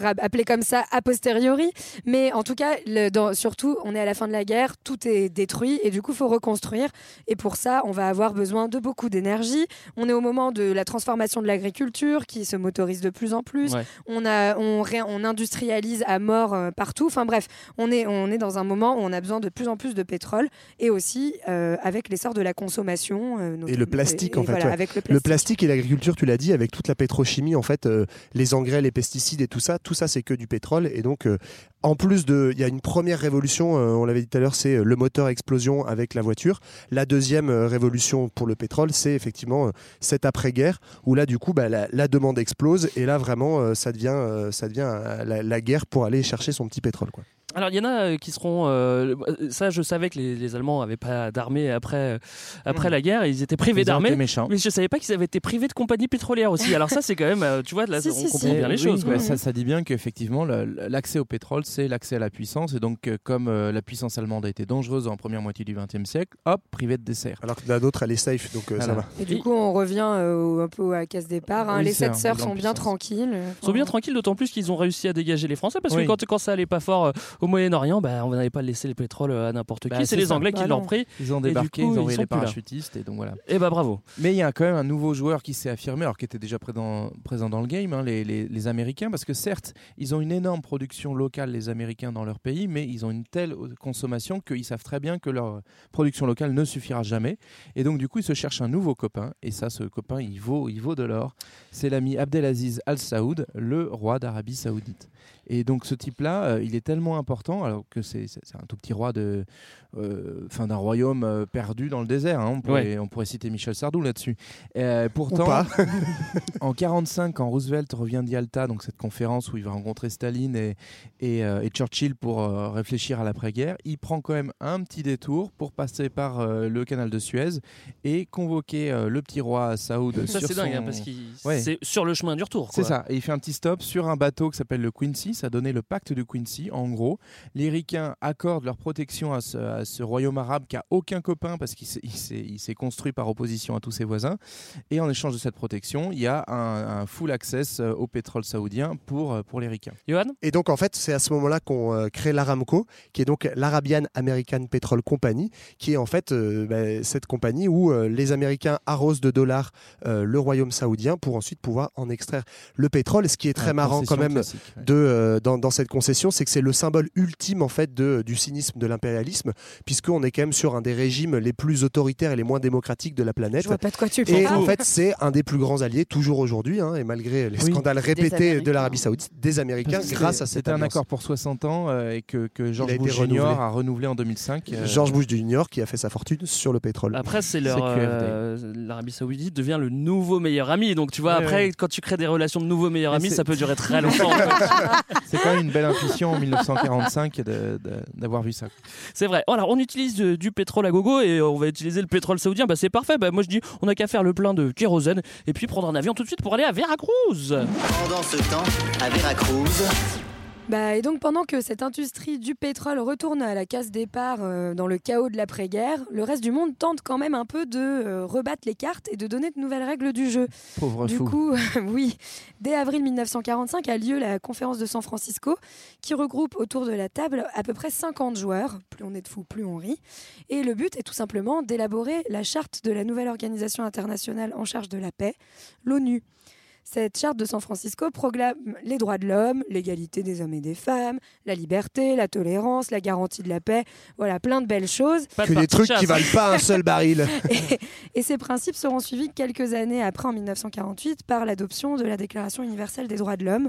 Speaker 9: appelée comme ça a posteriori. Mais en tout cas, le- dans- surtout, on est à la fin de la guerre, tout est détruit et du coup, il faut reconstruire. Et pour ça, on va avoir besoin de beaucoup d'énergie. On est au moment de la transformation de l'agriculture qui se motorise de plus en plus.
Speaker 8: Ouais.
Speaker 9: On, a, on, industrialise à mort partout. Enfin bref, on est, on est dans un moment où on a besoin de plus en plus de pétrole et aussi euh, avec l'essor de la consommation. euh,
Speaker 10: Et le plastique,
Speaker 9: et
Speaker 10: en fait.
Speaker 9: voilà,
Speaker 10: ouais.
Speaker 9: avec le
Speaker 10: le
Speaker 9: plastique.
Speaker 10: plastique et l'agriculture, tu l'as dit, avec toute la pétrochimie, en fait, euh, les engrais, les pesticides et tout ça, tout ça, c'est que du pétrole. Et donc, euh, en plus de. Il y a une première révolution, euh, on l'avait dit tout à l'heure, c'est euh, le moteur explosion avec la voiture. La deuxième euh, révolution pour le pétrole, c'est effectivement euh, cette après-guerre, où là, du coup, bah, la, la demande explose. Et là, vraiment, euh, ça devient, euh, ça devient euh, la, la guerre pour aller chercher son petit pétrole. Quoi.
Speaker 8: Alors il y en a euh, qui seront. euh, ça, je savais que les, les Allemands n'avaient pas d'armée après, euh, après
Speaker 12: Mhm.
Speaker 8: la guerre. Ils étaient privés d'armée.
Speaker 12: méchants.
Speaker 8: Mais je savais pas qu'ils avaient été privés de compagnies pétrolières aussi. Alors ça, c'est quand même. euh, Tu vois, là,
Speaker 9: Si,
Speaker 8: on
Speaker 9: si,
Speaker 8: comprend
Speaker 9: si.
Speaker 8: bien les
Speaker 12: Oui,
Speaker 8: choses. quoi.
Speaker 12: ça, ça dit bien qu'effectivement, l'accès au pétrole, c'est l'accès à la puissance. Et donc, euh, comme euh, la puissance allemande a été dangereuse en première moitié du XXe siècle, hop, privé de dessert.
Speaker 10: Alors que la nôtre, elle est safe, donc euh, ça va.
Speaker 9: Et du coup, on revient euh, un peu à la case départ. hein.
Speaker 12: Oui,
Speaker 9: les sept sœurs sont bien
Speaker 12: puissance.
Speaker 9: tranquilles.
Speaker 8: Ils sont bien tranquilles, d'autant plus qu'ils ont réussi à dégager les Français. Parce
Speaker 12: Oui.
Speaker 8: que quand, quand ça allait pas fort euh, au Moyen-Orient, bah, on n'avait pas laissé le pétrole à n'importe
Speaker 12: Bah,
Speaker 8: qui. C'est
Speaker 12: c'est
Speaker 8: les
Speaker 12: ça.
Speaker 8: Anglais qui
Speaker 9: Bah
Speaker 8: l'ont pris.
Speaker 12: Ils ont débarqué,
Speaker 8: coup,
Speaker 12: ils ont envoyé les parachutistes. Et donc voilà.
Speaker 8: Et bah bravo.
Speaker 12: Mais il y a quand même un nouveau joueur qui s'est affirmé, alors qui était déjà présent, présent dans le game, hein, les, les- les Américains, parce que certes, ils ont une énorme production locale, les Américains, dans leur pays, mais ils ont une telle consommation qu'ils savent très bien que leur production locale ne suffira jamais. Et donc, du coup, ils se cherchent un nouveau copain, et ça, ce copain, il vaut, il vaut de l'or. C'est l'ami Abdelaziz Al Saoud, le roi d'Arabie Saoudite. Et donc ce type-là, euh, il est tellement important, alors que c'est un tout petit roi de, euh, fin d'un royaume euh, perdu dans le désert. hein. On, pourrait, on pourrait citer Michel Sardou là-dessus. Euh, pourtant,
Speaker 10: pas.
Speaker 12: en 45, quand Roosevelt revient d'Yalta, donc cette conférence où il va rencontrer Staline et, et, euh, et Churchill pour euh, réfléchir à l'après-guerre, il prend quand même un petit détour pour passer par euh, le canal de Suez et convoquer euh, le petit roi Saoud
Speaker 8: Ça
Speaker 12: sur
Speaker 8: c'est dingue hein, parce que
Speaker 12: Ouais.
Speaker 8: c'est sur le chemin du retour.
Speaker 12: C'est ça. Et il fait un petit stop sur un bateau qui s'appelle le Quincy. Ça donnait le pacte de Quincy. En gros, les Ricains accordent leur protection à ce, à ce royaume arabe qui a aucun copain parce qu'il s'est- construit par opposition à tous ses voisins. Et en échange de cette protection, il y a un, un full access euh, au pétrole saoudien pour, euh, pour les Ricains.
Speaker 8: Johan?
Speaker 10: Et donc en fait, c'est à ce moment-là qu'on euh, crée l'Aramco, qui est donc l'Arabian American Petrol Company, qui est en fait euh, bah, cette compagnie où euh, les Américains arrosent de dollars euh, le royaume saoudien pour ensuite pouvoir en extraire le pétrole. Et ce qui est très
Speaker 12: Ouais,
Speaker 10: marrant quand
Speaker 12: concession
Speaker 10: même
Speaker 12: ouais.
Speaker 10: de, euh, dans, dans cette concession, c'est que c'est le symbole ultime en fait de, du cynisme de l'impérialisme, puisqu'on est quand même sur un des régimes les plus autoritaires et les moins démocratiques de la planète.
Speaker 9: Je vois pas de quoi tu
Speaker 10: Et
Speaker 9: parles.
Speaker 10: en fait, c'est un des plus grands alliés, toujours aujourd'hui, hein, et malgré les
Speaker 12: Oui.
Speaker 10: scandales répétés de l'Arabie Saoudite, des Américains, grâce à cette
Speaker 12: C'était un accord pour 60 ans euh, et que, que George Bush Jr. a renouvelé en 2005. euh,
Speaker 10: George Bush Jr. qui a fait sa fortune sur le pétrole.
Speaker 8: Après, c'est euh, L'Arabie Saoudite devient le nouveau meilleur ami. Donc, tu vois,
Speaker 12: Ouais,
Speaker 8: après,
Speaker 12: ouais.
Speaker 8: quand tu crées des relations de nouveaux meilleurs amis, ça peut durer très longtemps.
Speaker 12: C'est quand même une belle intuition en 1945 de- de- d'avoir vu ça.
Speaker 8: C'est vrai. Alors, on utilise euh, du pétrole à gogo et euh, on va utiliser le pétrole saoudien. Bah, c'est parfait. Bah, moi, je dis, on n'a qu'à faire le plein de kérosène et puis prendre un avion tout de suite pour aller à Veracruz.
Speaker 14: Pendant ce temps, à Veracruz,
Speaker 9: Bah, et donc pendant que cette industrie du pétrole retourne à la case départ euh, dans le chaos de l'après-guerre, le reste du monde tente quand même un peu de euh, rebattre les cartes et de donner de nouvelles règles du jeu.
Speaker 12: Pauvre
Speaker 9: du
Speaker 12: fou.
Speaker 9: coup, oui, dès avril 1945 a lieu la conférence de San Francisco qui regroupe autour de la table à peu près 50 joueurs. Plus on est de fous, plus on rit. Et le but est tout simplement d'élaborer la charte de la nouvelle organisation internationale en charge de la paix, l'ONU. Cette charte de San Francisco proclame les droits de l'homme, l'égalité des hommes et des femmes, la liberté, la tolérance, la garantie de la paix, voilà, plein de belles choses.
Speaker 10: que des trucs qui valent pas un seul baril.
Speaker 9: Et ces principes seront suivis quelques années après, en 1948, par l'adoption de la Déclaration universelle des droits de l'homme,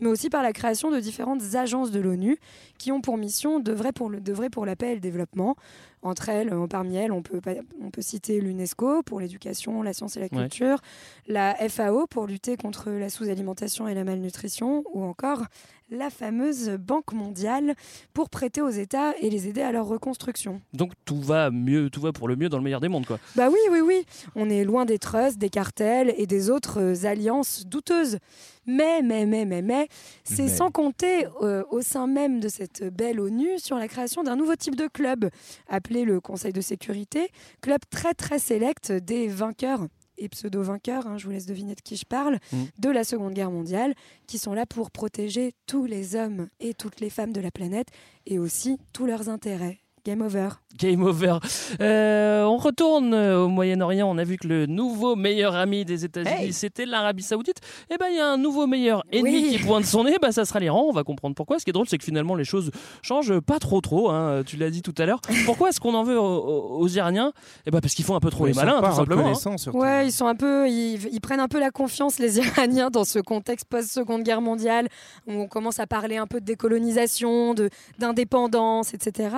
Speaker 9: mais aussi par la création de différentes agences de l'ONU qui ont pour mission d'œuvrer pour, le- pour la paix et le développement. Entre elles, euh, parmi elles, on peut, on peut citer l'UNESCO pour l'éducation, la science et la
Speaker 8: Ouais.
Speaker 9: culture, la FAO pour lutter contre la sous-alimentation et la malnutrition, ou encore la fameuse Banque mondiale pour prêter aux États et les aider à leur reconstruction.
Speaker 8: Donc, tout va mieux, tout va pour le mieux dans le meilleur des mondes, quoi.
Speaker 9: Bah oui, oui, oui. On est loin des trusts, des cartels et des autres euh, alliances douteuses. Mais, mais, mais, mais, mais, c'est
Speaker 15: Mais.
Speaker 9: sans compter euh, au sein même de cette belle ONU sur la création d'un nouveau type de club appelé le Conseil de sécurité, club très très sélect des vainqueurs et pseudo-vainqueurs, hein, je vous laisse deviner de qui je parle,
Speaker 8: Mm.
Speaker 9: de la Seconde Guerre mondiale, qui sont là pour protéger tous les hommes et toutes les femmes de la planète et aussi tous leurs intérêts. Game over.
Speaker 8: Game over. Euh, on retourne euh, au Moyen-Orient. On a vu que le nouveau meilleur ami des États-Unis, c'était l'Arabie Saoudite. Et ben, il y a un nouveau meilleur ennemi
Speaker 9: Oui.
Speaker 8: qui pointe son nez. Bah, ça sera l'Iran. On va comprendre pourquoi. Ce qui est drôle, c'est que finalement, les choses changent pas trop, trop. hein. Tu l'as dit tout à l'heure. Pourquoi est-ce qu'on en veut aux, Iraniens? Et ben, parce qu'ils font un peu trop les
Speaker 12: ils sont
Speaker 8: malins,
Speaker 12: pas
Speaker 8: tout simplement. hein.
Speaker 9: Ouais, ils sont un peu, ils, ils prennent un peu la confiance les Iraniens dans ce contexte post-seconde guerre mondiale où on commence à parler un peu de décolonisation, de d'indépendance, etc.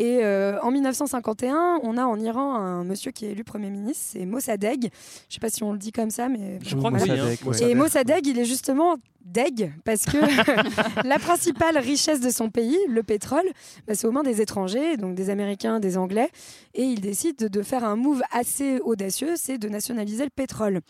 Speaker 9: Et euh, en 1951, on a en Iran un monsieur qui est élu premier ministre, c'est Mossadegh. Je sais pas si on le dit comme ça, mais
Speaker 8: Je crois que oui, hein.
Speaker 9: Et Mossadegh, il est justement deg parce que la principale richesse de son pays, le pétrole, bah, c'est aux mains des étrangers, donc des Américains, des Anglais, et il décide de, de faire un move assez audacieux, c'est de nationaliser le pétrole.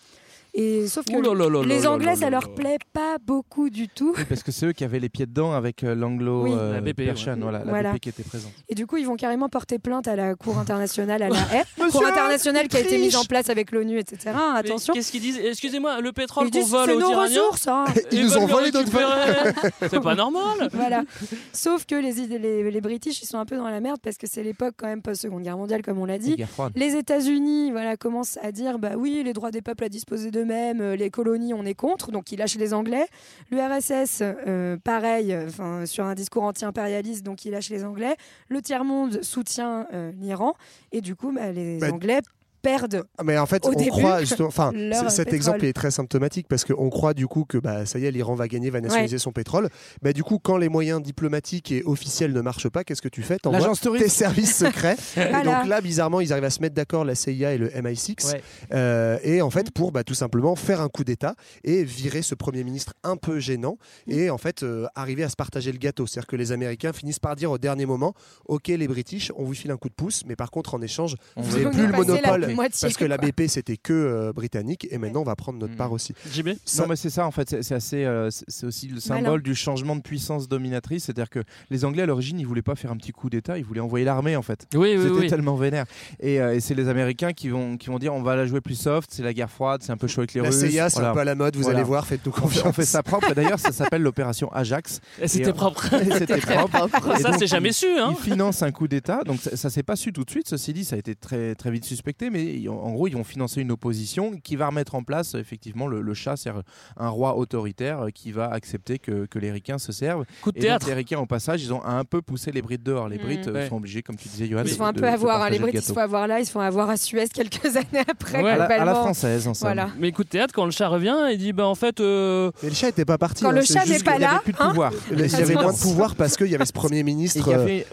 Speaker 9: Et sauf que
Speaker 12: Ouh là là là
Speaker 9: les
Speaker 12: là
Speaker 9: Anglais,
Speaker 12: là
Speaker 9: ça leur plaît pas beaucoup du tout.
Speaker 12: Oui, parce que c'est eux qui avaient les pieds dedans avec euh, l'anglo
Speaker 9: Oui.
Speaker 12: euh,
Speaker 8: La BP,
Speaker 12: Persian,
Speaker 8: ouais.
Speaker 12: voilà, la
Speaker 9: Voilà.
Speaker 12: BP qui était présente.
Speaker 9: Et du coup, ils vont carrément porter plainte à la Cour internationale, à la.
Speaker 8: Monsieur,
Speaker 9: Cour internationale qui a été mise en place avec l'ONU, etc. Attention.
Speaker 8: Qu'est-ce qu'ils disent? Excusez-moi, le pétrole
Speaker 9: Ils
Speaker 8: qu'on vole
Speaker 9: c'est
Speaker 8: aux
Speaker 9: nos
Speaker 8: Iraniens.
Speaker 9: ressources, hein.
Speaker 10: Ils nous ont volé notre.
Speaker 8: C'est pas normal.
Speaker 9: voilà. Sauf que les, les, les British, ils sont un peu dans la merde parce que c'est l'époque quand même post-seconde guerre mondiale, comme on l'a dit.
Speaker 12: guerre froide.
Speaker 9: Les États-Unis, voilà, commencent à dire, bah oui, les droits des peuples à disposer d'eux-mêmes, euh, les colonies, on est contre, donc ils lâchent les Anglais. L'URSS, euh, pareil, euh, sur un discours anti-impérialiste, donc ils lâchent les Anglais. Le tiers monde soutient euh, l'Iran, et du coup, bah, les
Speaker 10: Bah,
Speaker 9: Anglais perdent.
Speaker 10: Ah, Mais en fait,
Speaker 9: Au
Speaker 10: on
Speaker 9: début,
Speaker 10: croit justement. Enfin, cet
Speaker 9: pétrole.
Speaker 10: exemple est très symptomatique parce qu'on croit du coup que bah ça y est, l'Iran va gagner, va nationaliser
Speaker 9: Ouais.
Speaker 10: son pétrole. Mais du coup, quand les moyens diplomatiques et officiels ne marchent pas, qu'est-ce que tu fais? T'envoies tes services secrets. Et donc là, bizarrement, ils arrivent à se mettre d'accord, la CIA et le MI6,
Speaker 12: Ouais.
Speaker 10: euh, et en fait pour bah, tout simplement faire un coup d'État et virer ce premier ministre un peu gênant et en fait euh, arriver à se partager le gâteau. C'est-à-dire que les Américains finissent par dire au dernier moment, ok les British, on vous file un coup de pouce, mais par contre en échange,
Speaker 12: On
Speaker 10: vous n'avez plus le monopole
Speaker 9: moitié,
Speaker 10: parce que la. BP c'était que euh, britannique et maintenant on va prendre notre
Speaker 12: Mm.
Speaker 10: part aussi.
Speaker 8: JB
Speaker 10: Ça-
Speaker 12: Non, mais c'est ça en fait, c'est assez, euh, c'est aussi le symbole
Speaker 9: Malin.
Speaker 12: du changement de puissance dominatrice. C'est-à-dire que les Anglais à l'origine, ils voulaient pas faire un petit coup d'État, ils voulaient envoyer l'armée en fait.
Speaker 8: Oui, oui,
Speaker 12: C'était
Speaker 8: oui.
Speaker 12: tellement vénère. Et, euh, et c'est les Américains qui vont, qui vont dire on va la jouer plus soft, c'est la guerre froide, c'est un peu chaud avec les
Speaker 10: La
Speaker 12: Russes.
Speaker 10: CIA c'est
Speaker 12: Voilà.
Speaker 10: un peu à la mode, vous
Speaker 12: Voilà.
Speaker 10: allez voir, faites-nous
Speaker 12: On fait,
Speaker 10: confiance.
Speaker 12: on fait ça propre. D'ailleurs, ça s'appelle l'opération Ajax.
Speaker 8: Et C'était
Speaker 12: Et, euh,
Speaker 8: propre.
Speaker 12: C'était propre. Et
Speaker 8: Ça, c'est jamais su. Hein.
Speaker 12: Ils financent un coup d'État, donc ça, ça s'est pas su tout de suite. Ceci dit, ça a été très très vite suspecté, mais en gros, ils vont financer une opposition qui va remettre en place effectivement le, le chat, c'est un roi autoritaire euh, qui va accepter que, que les ricains se servent.
Speaker 8: Coup de
Speaker 12: Et donc,
Speaker 8: théâtre.
Speaker 12: les ricains, au passage, ils ont un peu poussé les Brites dehors. Les
Speaker 9: Mhm.
Speaker 12: Brites euh,
Speaker 8: Ouais.
Speaker 12: sont obligés, comme tu disais, Johan,
Speaker 9: Ils se font un peu avoir, hein, les
Speaker 12: le
Speaker 9: Brites, ils se font avoir là, ils se font avoir à Suez quelques années après.
Speaker 8: Ouais.
Speaker 12: À la, à la
Speaker 9: globalement.
Speaker 12: française, en somme.
Speaker 9: Voilà.
Speaker 8: Mais coup de théâtre, quand le chat revient, il dit bah en fait. euh,
Speaker 10: Mais le chat était pas parti.
Speaker 9: Quand
Speaker 10: hein,
Speaker 9: le chat n'est pas
Speaker 12: Il y avait
Speaker 9: là,
Speaker 12: plus de
Speaker 9: hein,
Speaker 12: pouvoir.
Speaker 10: Il y avait moins de pouvoir parce qu'il y avait ce premier ministre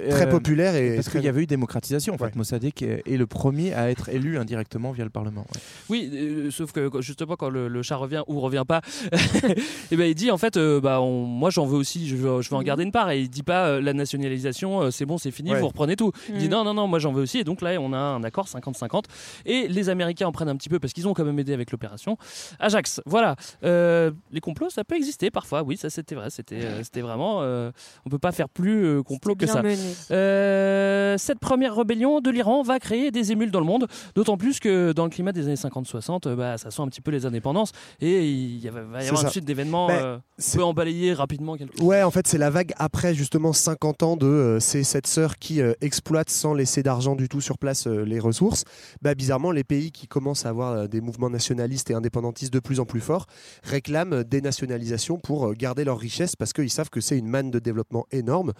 Speaker 10: très populaire et
Speaker 12: Parce qu'il y avait eu démocratisation. En fait. Mossadegh est est le premier à être élu indirectement via le Parlement. ouais.
Speaker 8: Oui, euh, sauf que justement quand le, le chat revient ou revient pas, et ben il dit en fait euh, bah on- moi j'en veux aussi, je veux, je veux en garder une part et il dit pas euh, la nationalisation euh, c'est bon c'est fini
Speaker 10: Ouais.
Speaker 8: vous reprenez tout. Il dit
Speaker 9: Mhm.
Speaker 8: non non non moi j'en veux aussi et donc là on a un accord 50-50 et les Américains en prennent un petit peu parce qu'ils ont quand même aidé avec l'opération Ajax. Voilà Euh, les complots ça peut exister parfois oui ça c'était vrai c'était euh, c'était vraiment euh, on peut pas faire plus euh, complot que ça.
Speaker 9: mené.
Speaker 8: Euh, cette première rébellion de l'Iran va créer des émules dans le monde, d'autant plus que dans le climat des années 50-60, euh, bah, ça sent un petit peu les indépendances et il y va, va y avoir
Speaker 10: ça.
Speaker 8: une suite d'événements. Euh, on
Speaker 10: c'est-
Speaker 8: peut en balayer rapidement quelques
Speaker 10: Ouais, en fait, c'est la vague après justement 50 ans de euh, ces sept sœurs qui euh, exploitent sans laisser d'argent du tout sur place euh, les ressources. Bah, bizarrement, les pays qui commencent à avoir euh, des mouvements nationalistes et indépendantistes de plus en plus forts réclament euh, des nationalisations pour euh, garder leur richesse parce qu'ils savent que c'est une manne de développement énorme.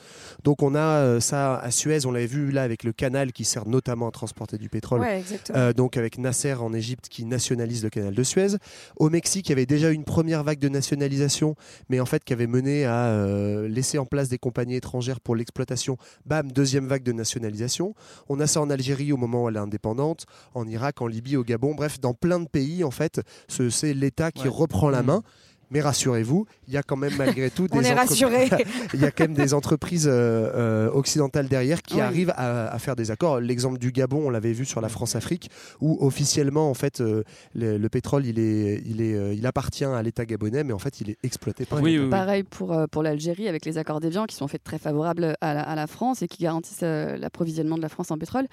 Speaker 10: Donc, on a euh, ça à Suez, on l'avait vu là avec le canal qui sert notamment à transporter du pétrole.
Speaker 9: Ouais, exactement.
Speaker 10: Euh, donc avec Nasser en Égypte qui nationalise le canal de Suez. Au Mexique, il y avait déjà une première vague de nationalisation, mais en fait qui avait mené à euh, laisser en place des compagnies étrangères pour l'exploitation. Bam, deuxième vague de nationalisation. On a ça en Algérie au moment où elle est indépendante, en Irak, en Libye, au Gabon, bref, dans plein de pays, en fait, ce- c'est l'État qui
Speaker 8: Ouais.
Speaker 10: reprend la
Speaker 8: Mhm.
Speaker 10: main. Mais rassurez-vous, il y a quand même malgré tout des
Speaker 9: On est
Speaker 10: entreprises-
Speaker 9: rassurés.
Speaker 10: il y a quand même des entreprises euh, euh, occidentales derrière qui
Speaker 9: Oui.
Speaker 10: arrivent à, à faire des accords. L'exemple du Gabon, on l'avait vu sur la France-Afrique, où officiellement, en fait, euh, le, le pétrole, il, est, il, est, euh, il appartient à l'État gabonais, mais en fait, il est exploité par
Speaker 8: Oui,
Speaker 10: l'État.
Speaker 8: oui.
Speaker 11: Pareil pour, euh, pour l'Algérie avec les accords d'Évian qui sont faits très favorables à la, à la France et qui garantissent euh, l'approvisionnement de la France en pétrole.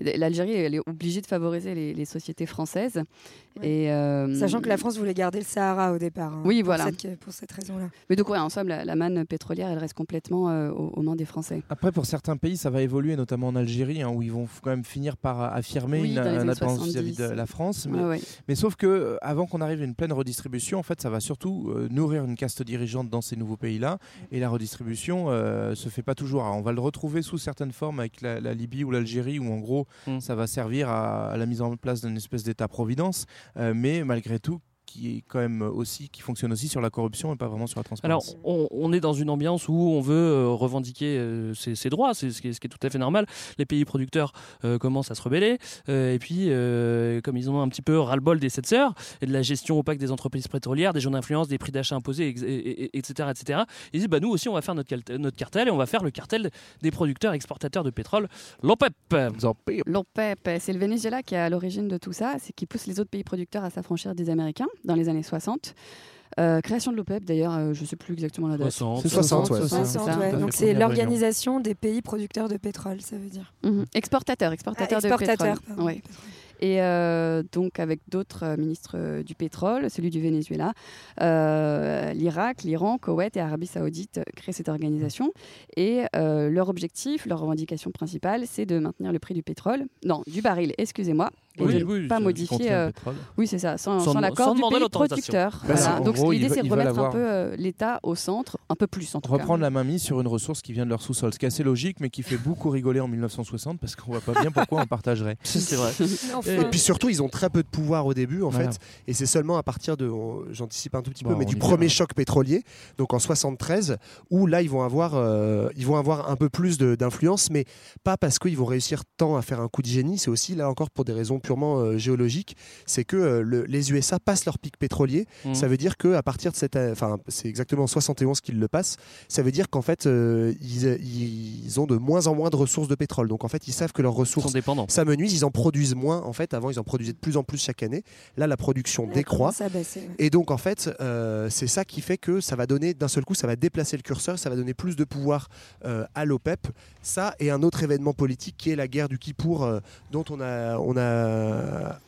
Speaker 11: L'Algérie, elle est obligée de favoriser les, les sociétés françaises. Et, euh,
Speaker 9: Sachant que la France voulait garder le Sahara au départ. hein,
Speaker 11: Oui,
Speaker 9: pour
Speaker 11: voilà.
Speaker 9: cette- pour cette raison-là.
Speaker 11: Mais donc, ouais, en somme, la, la manne pétrolière, elle reste complètement euh, aux, aux mains des Français.
Speaker 12: Après, pour certains pays, ça va évoluer, notamment en Algérie, hein, où ils vont quand même finir par affirmer
Speaker 11: Oui,
Speaker 12: une,
Speaker 11: dans les
Speaker 12: un
Speaker 11: années
Speaker 12: indépendance
Speaker 11: 70.
Speaker 12: vis-à-vis de la France. Mais,
Speaker 11: ouais.
Speaker 12: mais sauf que euh, avant qu'on arrive à une pleine redistribution, en fait, ça va surtout euh, nourrir une caste dirigeante dans ces nouveaux pays-là. Et la redistribution euh, se fait pas toujours. Alors, on va le retrouver sous certaines formes avec la, la Libye ou l'Algérie, où en gros,
Speaker 8: Mm.
Speaker 12: ça va servir à, à la mise en place d'une espèce d'État-providence. Euh, mais malgré tout, qui est quand même aussi qui fonctionne aussi sur la corruption et pas vraiment sur la
Speaker 8: Alors,
Speaker 12: transparence.
Speaker 8: on, on est dans une ambiance où on veut euh, revendiquer euh, ses, ses droits, c'est ce qui, est, ce qui est tout à fait normal. Les pays producteurs euh, commencent à se rebeller, euh, et puis, euh, comme ils ont un petit peu ras-le-bol des sept sœurs et de la gestion opaque des entreprises pétrolières, des gens d'influence, des prix d'achat imposés, ex- et- et- etc., etc., ils disent bah, nous aussi, on va faire notre cartel et on va faire le cartel des producteurs exportateurs de pétrole, l'OPEP.
Speaker 11: L'OPEP, c'est le Venezuela qui est à l'origine de tout ça, c'est qui pousse les autres pays producteurs à s'affranchir des Américains dans les années 60. Euh, création de l'OPEP, d'ailleurs, euh, je ne sais plus exactement la date.
Speaker 8: 60.
Speaker 10: C'est 60, ouais.
Speaker 11: 60,
Speaker 9: 60,
Speaker 11: ça.
Speaker 9: ouais.
Speaker 12: Tout à
Speaker 9: Donc c'est l'organisation des pays producteurs de pétrole, ça veut dire.
Speaker 11: Mhm. Exportateur, exportateur,
Speaker 9: Ah, exportateur,
Speaker 11: de pétrole.
Speaker 9: pardon.
Speaker 11: Ouais. Et euh, donc avec d'autres ministres du pétrole, celui du Venezuela, euh, l'Irak, l'Iran, Koweït et Arabie Saoudite créent cette organisation. Et euh, leur objectif, leur revendication principale, c'est de maintenir le prix du pétrole, non, du baril, excusez-moi, et
Speaker 8: Oui,
Speaker 11: de
Speaker 8: oui,
Speaker 11: pas modifier. euh, oui, c'est ça, sans,
Speaker 8: Sans-
Speaker 11: sans l'accord du
Speaker 8: demander
Speaker 11: pays producteur.
Speaker 12: Bah,
Speaker 11: Voilà. Donc l'idée, c'est de remettre un peu euh, l'État au centre, un peu plus en tout cas.
Speaker 12: reprendre la mainmise sur une ressource qui vient de leur sous-sol, ce qui est assez logique, mais qui fait beaucoup rigoler en 1960 parce qu'on voit pas bien pourquoi on partagerait.
Speaker 8: C'est vrai.
Speaker 10: Et puis surtout, ils ont très peu de pouvoir au début, en
Speaker 12: Voilà.
Speaker 10: fait. Et c'est seulement à partir de, j'anticipe un tout petit
Speaker 12: Bon,
Speaker 10: peu, mais du premier choc pétrolier, donc en 73, où là, ils vont avoir, euh, ils vont avoir un peu plus d'influence, mais pas parce qu'ils vont réussir tant à faire un coup de génie. C'est aussi là encore pour des raisons purement euh, géologiques. C'est que euh, le- les USA passent leur pic pétrolier.
Speaker 8: Mhm.
Speaker 10: Ça veut dire que à partir de cette, euh, enfin, c'est exactement en 71 qu'ils le passent. Ça veut dire qu'en fait, euh, ils, ils ont de moins en moins de ressources de pétrole. Donc en fait, ils savent que leurs ressources s'amenuisent, ils en produisent moins. En fait, avant, ils en produisaient de plus en plus chaque année. Là, la production décroît.
Speaker 9: baisser, ouais.
Speaker 10: Et donc, en fait, euh, c'est ça qui fait que ça va donner, d'un seul coup, ça va déplacer le curseur, ça va donner plus de pouvoir euh, à l'OPEP. Ça et un autre événement politique qui est la guerre du Kippour, euh, dont on a, on a,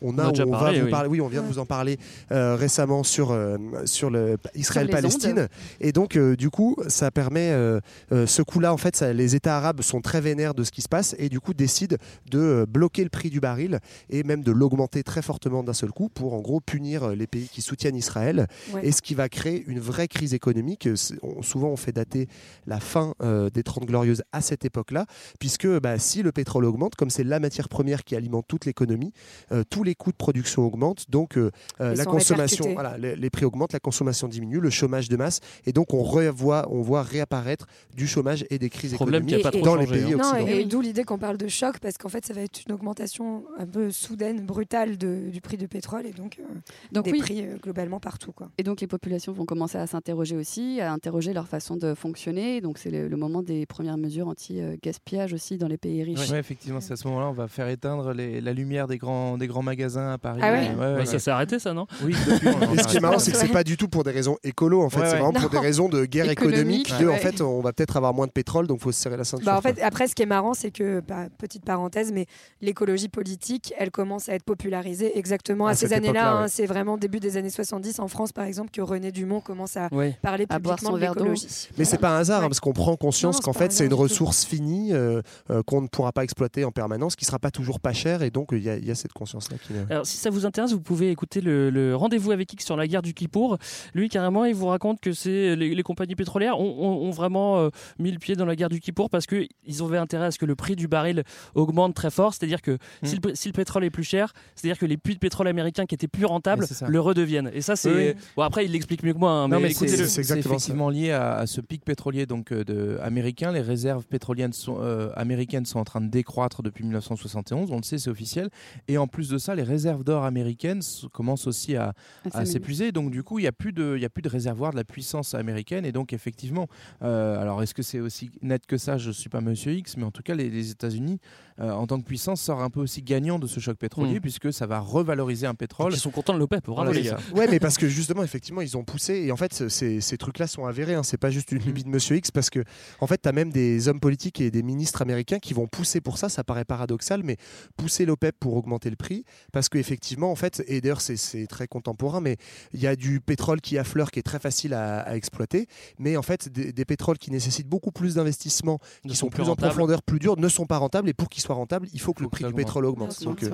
Speaker 10: on a, on va vous
Speaker 8: oui.
Speaker 10: parler. Oui, on vient de vous en parler euh, récemment sur euh, sur le Israël-Palestine. Et donc, euh, du coup, ça permet euh, euh, ce coup-là. En fait, ça- les États arabes sont très vénères de ce qui se passe et du coup décident de euh, bloquer le prix du baril et même de l'augmenter très fortement d'un seul coup pour en gros punir euh, les pays qui soutiennent Israël
Speaker 9: Ouais.
Speaker 10: et ce qui va créer une vraie crise économique. Euh, on- souvent, on fait dater la fin euh, des 30 glorieuses à cette époque-là, puisque bah, si le pétrole augmente, comme c'est la matière première qui alimente toute l'économie, euh, tous les coûts de production augmentent, donc euh, euh, la consommation, voilà, les, les prix augmentent, la consommation diminue, le chômage de masse, et donc on revoit, on voit réapparaître du chômage et des crises
Speaker 8: Problème qui a
Speaker 10: économiques
Speaker 8: pas trop
Speaker 10: dans les pays
Speaker 8: hein.
Speaker 9: Non,
Speaker 10: occidentaux.
Speaker 9: et, et d'où l'idée qu'on parle de choc, parce qu'en fait, ça va être une augmentation un peu soudaine, brutale de- du prix du pétrole et donc, euh,
Speaker 11: Donc
Speaker 9: des
Speaker 11: oui.
Speaker 9: prix euh, globalement partout. Quoi.
Speaker 11: Et donc les populations vont commencer à s'interroger aussi, à interroger leur façon de fonctionner. Donc c'est le, le moment des premières mesures anti-gaspillage aussi dans les pays riches.
Speaker 12: Ouais, effectivement, c'est à ce moment-là on va faire éteindre les- la lumière des grands, des grands magasins à Paris.
Speaker 9: Ah ouais
Speaker 8: Bah, ça s'est arrêté, ça, non
Speaker 12: Oui, depuis, on en
Speaker 10: Et ce qui est marrant, c'est que c'est pas du tout pour des raisons écolo, en fait,
Speaker 12: Ouais,
Speaker 10: c'est vraiment pour des raisons de guerre
Speaker 9: Économique,
Speaker 10: économique. De, en fait, on va peut-être avoir moins de pétrole, donc faut se serrer la ceinture.
Speaker 9: Bah, en fait, après, ce qui est marrant, c'est que, bah, petite parenthèse, mais l'écologie politique, elle commence à être popularisée exactement à,
Speaker 10: À
Speaker 9: ces années-là. hein.
Speaker 10: ouais.
Speaker 9: C'est vraiment début des années 70 en France, par exemple, que René Dumont commence à parler publiquement de l'écologie.
Speaker 10: Mais c'est pas un hasard, hein, parce qu'on prend conscience qu'en fait, c'est une ressource finie euh, euh, qu'on ne pourra pas exploiter en permanence, qui sera pas toujours pas chère, et donc il y, a- y a cette conscience-là qui.
Speaker 8: Alors, si ça vous intéresse, vous pouvez écouter le, le rendez-vous avec X sur la guerre du Kippour. Lui, carrément, il vous raconte que c'est les, les compagnies pétrolières ont, ont- ont vraiment euh, mis le pied dans la guerre du Kippour parce qu'ils avaient intérêt à ce que le prix du baril augmente très fort. C'est-à-dire que si, le, si le pétrole est plus cher, c'est-à-dire que les puits de pétrole américains qui étaient plus rentables le redeviennent. Et ça, c'est.
Speaker 12: Oui.
Speaker 8: Bon, après, il l'explique mieux que moi. hein,
Speaker 12: Non,
Speaker 8: mais,
Speaker 12: mais c'est
Speaker 8: écoutez-le.
Speaker 12: c'est effectivement lié à, à ce pic pétrolier donc euh, de, américain. Les réserves pétrolières sont, euh, américaines sont en train de décroître depuis 1971. On le sait, c'est officiel. Et en plus de ça, les réserves d'or américaines commencent aussi à,
Speaker 11: À
Speaker 12: à
Speaker 11: s'amenuiser.
Speaker 12: s'épuiser. Donc du coup, il n'y a plus de, y a plus de réservoir de la puissance américaine. Et donc effectivement, euh, alors est-ce que c'est aussi net que ça? Je suis pas Monsieur X, mais en tout cas, les, les États-Unis, en tant que puissance, sortent un peu aussi gagnant de ce choc pétrolier
Speaker 8: Mm.
Speaker 12: puisque ça va revaloriser un pétrole.
Speaker 8: Ils sont contents de l'OPEP. Bravo,
Speaker 12: Voilà,
Speaker 8: les gars.
Speaker 12: ça.
Speaker 10: Ouais, mais parce que justement, effectivement, ils ont poussé. Et en fait, ce- ces, ces trucs-là sont avérés. Hein. C'est pas juste une lubie de Monsieur X, parce que en fait, tu as même des hommes politiques et des ministres américains qui vont pousser pour ça. Ça paraît paradoxal, mais pousser l'OPEP pour augmenter le prix, parce qu'effectivement, en fait, et d'ailleurs, c'est- très contemporain, mais il y a du pétrole qui affleure, qui est très facile à, à exploiter, mais en fait, des, des pétroles qui nécessitent beaucoup plus d'investissements,
Speaker 8: Ne
Speaker 10: qui
Speaker 8: sont plus
Speaker 10: plus en profondeur, plus durs, ne sont pas rentables. Et pour qu'ils soient rentables, il faut que le prix du pétrole augmente. Donc, euh.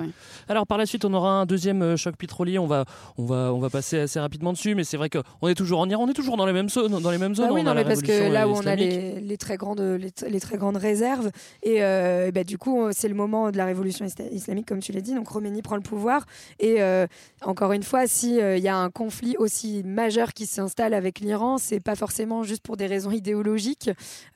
Speaker 8: Alors par la suite, on aura un deuxième euh, choc pétrolier. On va, on va, on va passer assez rapidement dessus, mais c'est vrai qu'on est toujours en Iran, on est toujours dans les mêmes zones, dans les mêmes zones.
Speaker 9: Bah oui,
Speaker 8: on
Speaker 9: non,
Speaker 8: a
Speaker 9: mais parce que là
Speaker 8: euh,
Speaker 9: où on a les, les très grandes, les, très grandes réserves, et, euh, et bah, du coup, c'est le moment de la révolution isla- islamique, comme tu l'as dit. Donc Khomeini prend le pouvoir. Et euh, encore une fois, s'il y a un conflit aussi majeur qui s'installe avec l'Iran, c'est pas forcément juste pour des raisons idéologiques,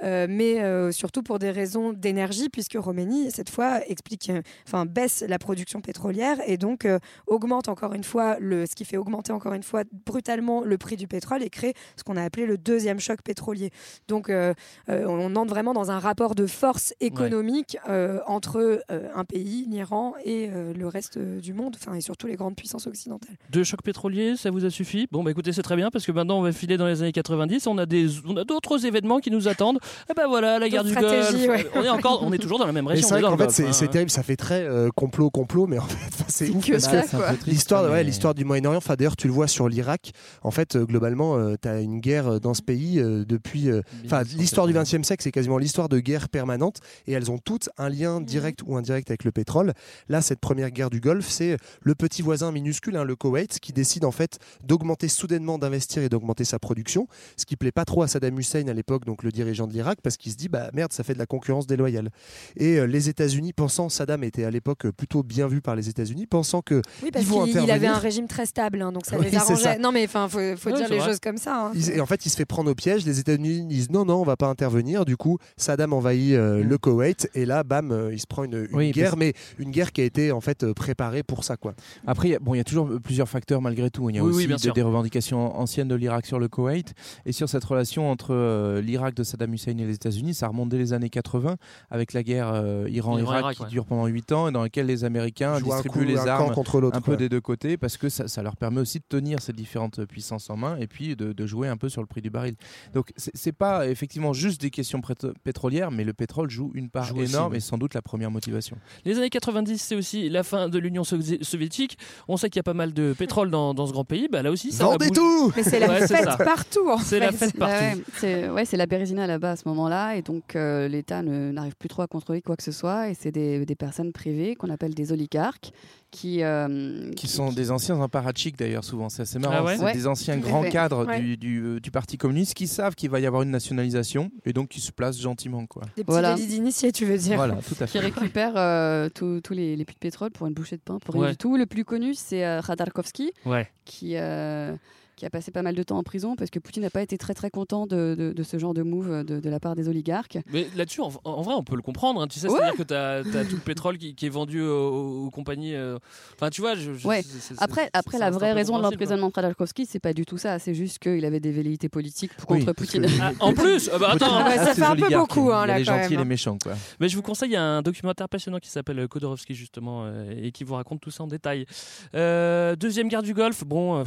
Speaker 9: euh, mais euh, surtout pour des raisons d'énergie, puisque Khomeini, cette fois, explique, euh, enfin, baisse la production pétrolière et donc euh, augmente encore une fois, le, ce qui fait augmenter encore une fois brutalement le prix du pétrole et crée ce qu'on a appelé le deuxième choc pétrolier. Donc euh, euh, on entre vraiment dans un rapport de force économique euh, entre euh, un pays, l'Iran, et euh, le reste du monde, enfin et surtout les grandes puissances occidentales.
Speaker 8: Deux chocs pétroliers, ça vous a suffi? Bon, bah écoutez, c'est très bien parce que maintenant on va filer dans les années 90. On a des, on a d'autres événements qui nous attendent. Et ben voilà, la guerre du Golfe.
Speaker 9: ouais.
Speaker 8: On est encore, on est toujours dans la même région.
Speaker 10: c'est vrai
Speaker 8: le
Speaker 10: fait, c'est
Speaker 8: Golfe,
Speaker 10: c'est
Speaker 8: hein.
Speaker 10: terrible, ça fait très euh, complot, complot, mais en fait, c'est ouf
Speaker 11: que
Speaker 10: parce
Speaker 11: ça,
Speaker 10: que l'histoire, ouais,
Speaker 12: mais-
Speaker 10: l'histoire du Moyen-Orient. Enfin, d'ailleurs, tu le vois sur l'Irak. En fait, euh, globalement, tu as une guerre euh, dans ce pays euh, depuis. euh, Enfin, l'histoire du XXe siècle, c'est quasiment l'histoire de guerres permanentes, et elles ont toutes un lien direct ou indirect avec le pétrole. Là, cette première guerre du Golfe, c'est le petit voisin minuscule, hein, le Koweït, qui décide en fait d'augmenter soudainement, d'investir et d'augmenter sa production, ce qui plaît pas trop à Saddam Hussein à l'époque, donc le dirigeant de l'Irak, parce qu'il se dit bah merde, ça fait de la concurrence déloyale. Et euh, les États-Unis, pensant Saddam était à l'époque plutôt bien vu par les États-Unis, pensant que
Speaker 9: Oui, parce
Speaker 10: ils vont
Speaker 9: qu'il il avait un régime très stable, hein, donc ça
Speaker 10: Oui,
Speaker 9: les arrangeait.
Speaker 10: ça.
Speaker 9: Non, mais enfin, faut, dire les
Speaker 10: vrai.
Speaker 9: choses comme ça. hein.
Speaker 10: Il- et en fait, il se fait prendre au piège. Les États-Unis disent non, non, on va pas intervenir. Du coup, Saddam envahit euh, le Koweït et là, bam, euh, il se prend une, une
Speaker 12: Oui,
Speaker 10: guerre,
Speaker 12: parce-
Speaker 10: mais une guerre qui a été en fait euh, préparée pour ça, quoi.
Speaker 12: Après, il y a- bon, il y a toujours plusieurs facteurs malgré tout. Il y a
Speaker 10: Oui, oui,
Speaker 12: aussi
Speaker 10: bien
Speaker 12: des- revendications anciennes de l'Irak sur le Koweït et sur cette relation entre euh, l'Irak de Saddam Hussein et les États-Unis. Ça remonte dès les années 80 avec la guerre euh, Iran-Irak
Speaker 8: Iran-Irak,
Speaker 12: qui
Speaker 8: ouais.
Speaker 12: dure pendant 8 ans et dans laquelle les Américains
Speaker 10: Jouent
Speaker 12: distribuent
Speaker 10: coup-
Speaker 12: les armes
Speaker 10: contre l'autre,
Speaker 12: un peu des deux côtés parce que ça, ça leur permet aussi de tenir ces différentes puissances en main et puis de, de jouer un peu sur le prix du baril. Donc c'est pas effectivement juste des questions pétrolières, mais le pétrole joue une part
Speaker 8: Joue aussi,
Speaker 12: énorme
Speaker 8: oui.
Speaker 12: et sans doute la première motivation.
Speaker 8: Les années 90, c'est aussi la fin de l'Union sovi- soviétique. On sait qu'il y a pas mal de pétrole dans, dans ce grand pays. Bah, là aussi, ça
Speaker 10: Vendez tout
Speaker 9: Mais c'est la
Speaker 8: Ouais,
Speaker 9: fête
Speaker 8: ça.
Speaker 9: partout, en
Speaker 8: C'est la fête partout.
Speaker 11: ouais, c'est la Bérésina là-bas à ce moment-là, et donc euh, l'État n'arrive plus trop à contrôler quoi que ce soit, et c'est des, des personnes privées qu'on appelle des oligarques qui, euh,
Speaker 12: Qui sont des anciens apparatchiks d'ailleurs souvent, c'est assez marrant.
Speaker 8: Ah ouais
Speaker 12: c'est
Speaker 11: Ouais,
Speaker 12: des anciens grands
Speaker 11: fait.
Speaker 12: cadres
Speaker 9: Ouais.
Speaker 12: du, du, euh, du Parti communiste qui savent qu'il va y avoir une nationalisation et donc qui se placent gentiment. Quoi.
Speaker 9: Des petits
Speaker 11: Voilà.
Speaker 9: d'initiés, tu veux dire.
Speaker 12: Voilà, tout à
Speaker 11: qui
Speaker 12: fait.
Speaker 11: récupèrent euh, tous les, les puits de pétrole pour une bouchée de pain, pour rien
Speaker 8: Ouais.
Speaker 11: du tout. Le plus connu, c'est euh,
Speaker 8: Ouais.
Speaker 11: qui, euh, qui a passé pas mal de temps en prison parce que Poutine n'a pas été très très content de, de- de ce genre de move de, de la part des oligarques.
Speaker 8: Mais là-dessus, en, en vrai, on peut le comprendre. hein. Tu sais,
Speaker 11: Ouais.
Speaker 8: c'est-à-dire que tu as, tout le pétrole qui, qui est vendu aux, aux compagnies. euh, Enfin, tu vois, je, je-
Speaker 11: Ouais. Après, après la vraie raison de
Speaker 8: compréhensible,
Speaker 11: l'emprisonnement de Khodorkovsky, c'est pas du tout ça. C'est juste qu'il avait des velléités politiques
Speaker 12: Oui,
Speaker 11: contre Poutine.
Speaker 12: que-
Speaker 8: Ah, en plus, ah bah attends,
Speaker 9: Ah ouais, ça fait un peu beaucoup, hein, là,
Speaker 12: les
Speaker 9: quand
Speaker 12: gentils et les méchants. Quoi.
Speaker 8: Mais je vous conseille, il y a un documentaire passionnant qui s'appelle euh, Khodorovsky, justement, euh, et qui vous raconte tout ça en détail. Euh, deuxième guerre du Golfe, bon. euh,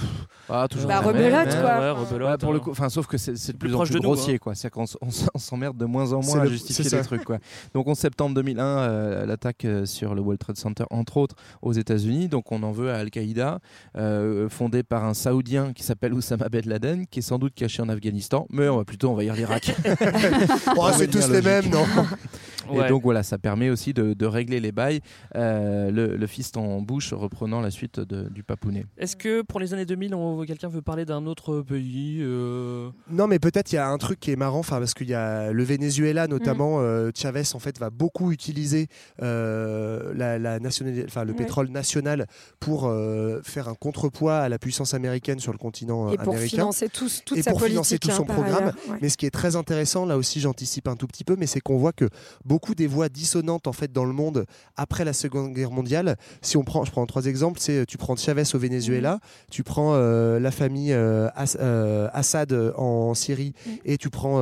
Speaker 12: Ah, toujours
Speaker 9: Bah, rebelote, quoi.
Speaker 8: Ouais, rebelote,
Speaker 12: Ouais, pour le
Speaker 8: hein.
Speaker 12: coup, enfin, sauf que c'est de
Speaker 8: Plus
Speaker 12: plus en
Speaker 8: proche
Speaker 12: plus
Speaker 8: de nous,
Speaker 12: grossier,
Speaker 8: hein.
Speaker 12: quoi. C'est qu'on s'emmerde de moins en moins à
Speaker 10: le-
Speaker 12: justifier les trucs, quoi. Donc, en septembre 2001, euh, l'attaque euh, sur le World Trade Center, entre autres, aux États-Unis. Donc, on en veut à Al-Qaïda, euh, fondé par un Saoudien qui s'appelle Oussama Ben Laden, qui est sans doute caché en Afghanistan, mais on va plutôt envahir l'Irak.
Speaker 10: Oh, c'est tous les mêmes, non
Speaker 8: Ouais.
Speaker 12: Et donc voilà, ça permet aussi de, de régler les bails. Euh, le, le fiston Bush reprenant la suite de- du papounet.
Speaker 8: Est-ce que pour les années 2000, on- quelqu'un veut parler d'un autre pays euh,
Speaker 10: Non, mais peut-être il y a un truc qui est marrant, enfin parce qu'il y a le Venezuela notamment, euh, Chavez en fait va beaucoup utiliser euh, la, la nationali- enfin le
Speaker 9: Ouais.
Speaker 10: pétrole national pour euh, faire un contrepoids à la puissance américaine sur le continent
Speaker 9: Et pour
Speaker 10: américain.
Speaker 9: financer tout, toute
Speaker 10: et
Speaker 9: sa
Speaker 10: pour financer tout son programme.
Speaker 9: ailleurs. Ouais.
Speaker 10: Mais ce qui est très intéressant, là aussi j'anticipe un tout petit peu, mais c'est qu'on voit que beaucoup des voix dissonantes en fait dans le monde après la Seconde Guerre mondiale, si on prend, je prends trois exemples, c'est tu prends Chavez au Venezuela, tu prends euh, la famille euh, As- euh, Assad en Syrie et tu prends,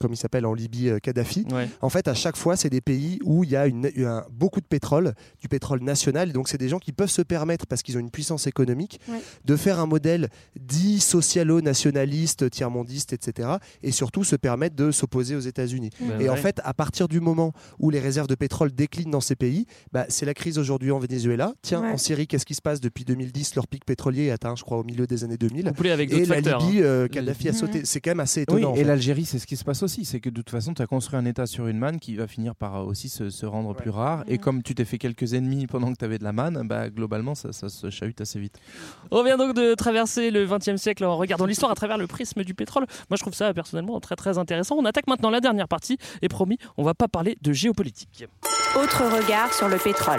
Speaker 10: comme il s'appelle en Libye, Kadhafi.
Speaker 8: Ouais.
Speaker 10: En fait, à chaque fois, c'est des pays où il y a une, un- beaucoup de pétrole, du pétrole national. Donc, c'est des gens qui peuvent se permettre, parce qu'ils ont une puissance économique,
Speaker 9: Ouais.
Speaker 10: de faire un modèle dit socialo-nationaliste, tiers-mondiste, etc. Et surtout se permettre de s'opposer aux États-Unis.
Speaker 8: Ben
Speaker 10: Et en fait, à partir du moment où les réserves de pétrole déclinent dans ces pays, bah, c'est la crise aujourd'hui en Venezuela. Tiens,
Speaker 9: Ouais.
Speaker 10: en Syrie, qu'est-ce qui se passe depuis 2010 Leur pic pétrolier est atteint, je crois, au milieu des années 2000.
Speaker 8: couplé avec
Speaker 10: Et la
Speaker 8: facteurs.
Speaker 10: Libye,
Speaker 8: hein.
Speaker 10: euh, Kadhafi a sauté. C'est quand même assez
Speaker 12: Oui,
Speaker 10: étonnant. en
Speaker 12: et
Speaker 10: fait.
Speaker 12: l'Algérie, c'est ce qui se passe aussi. C'est que de toute façon, tu as construit un État sur une manne qui va finir par euh, aussi se, se rendre plus rare. Et comme tu t'es fait quelques ennemis pendant que tu avais de la manne, bah, globalement, ça, ça se chahute assez vite.
Speaker 8: On vient donc de traverser le XXe siècle en regardant l'histoire à travers le prisme du pétrole. Moi, je trouve ça personnellement très très intéressant. On attaque maintenant la dernière partie et promis, on va pas parler de géopolitique.
Speaker 3: Autre regard sur le pétrole.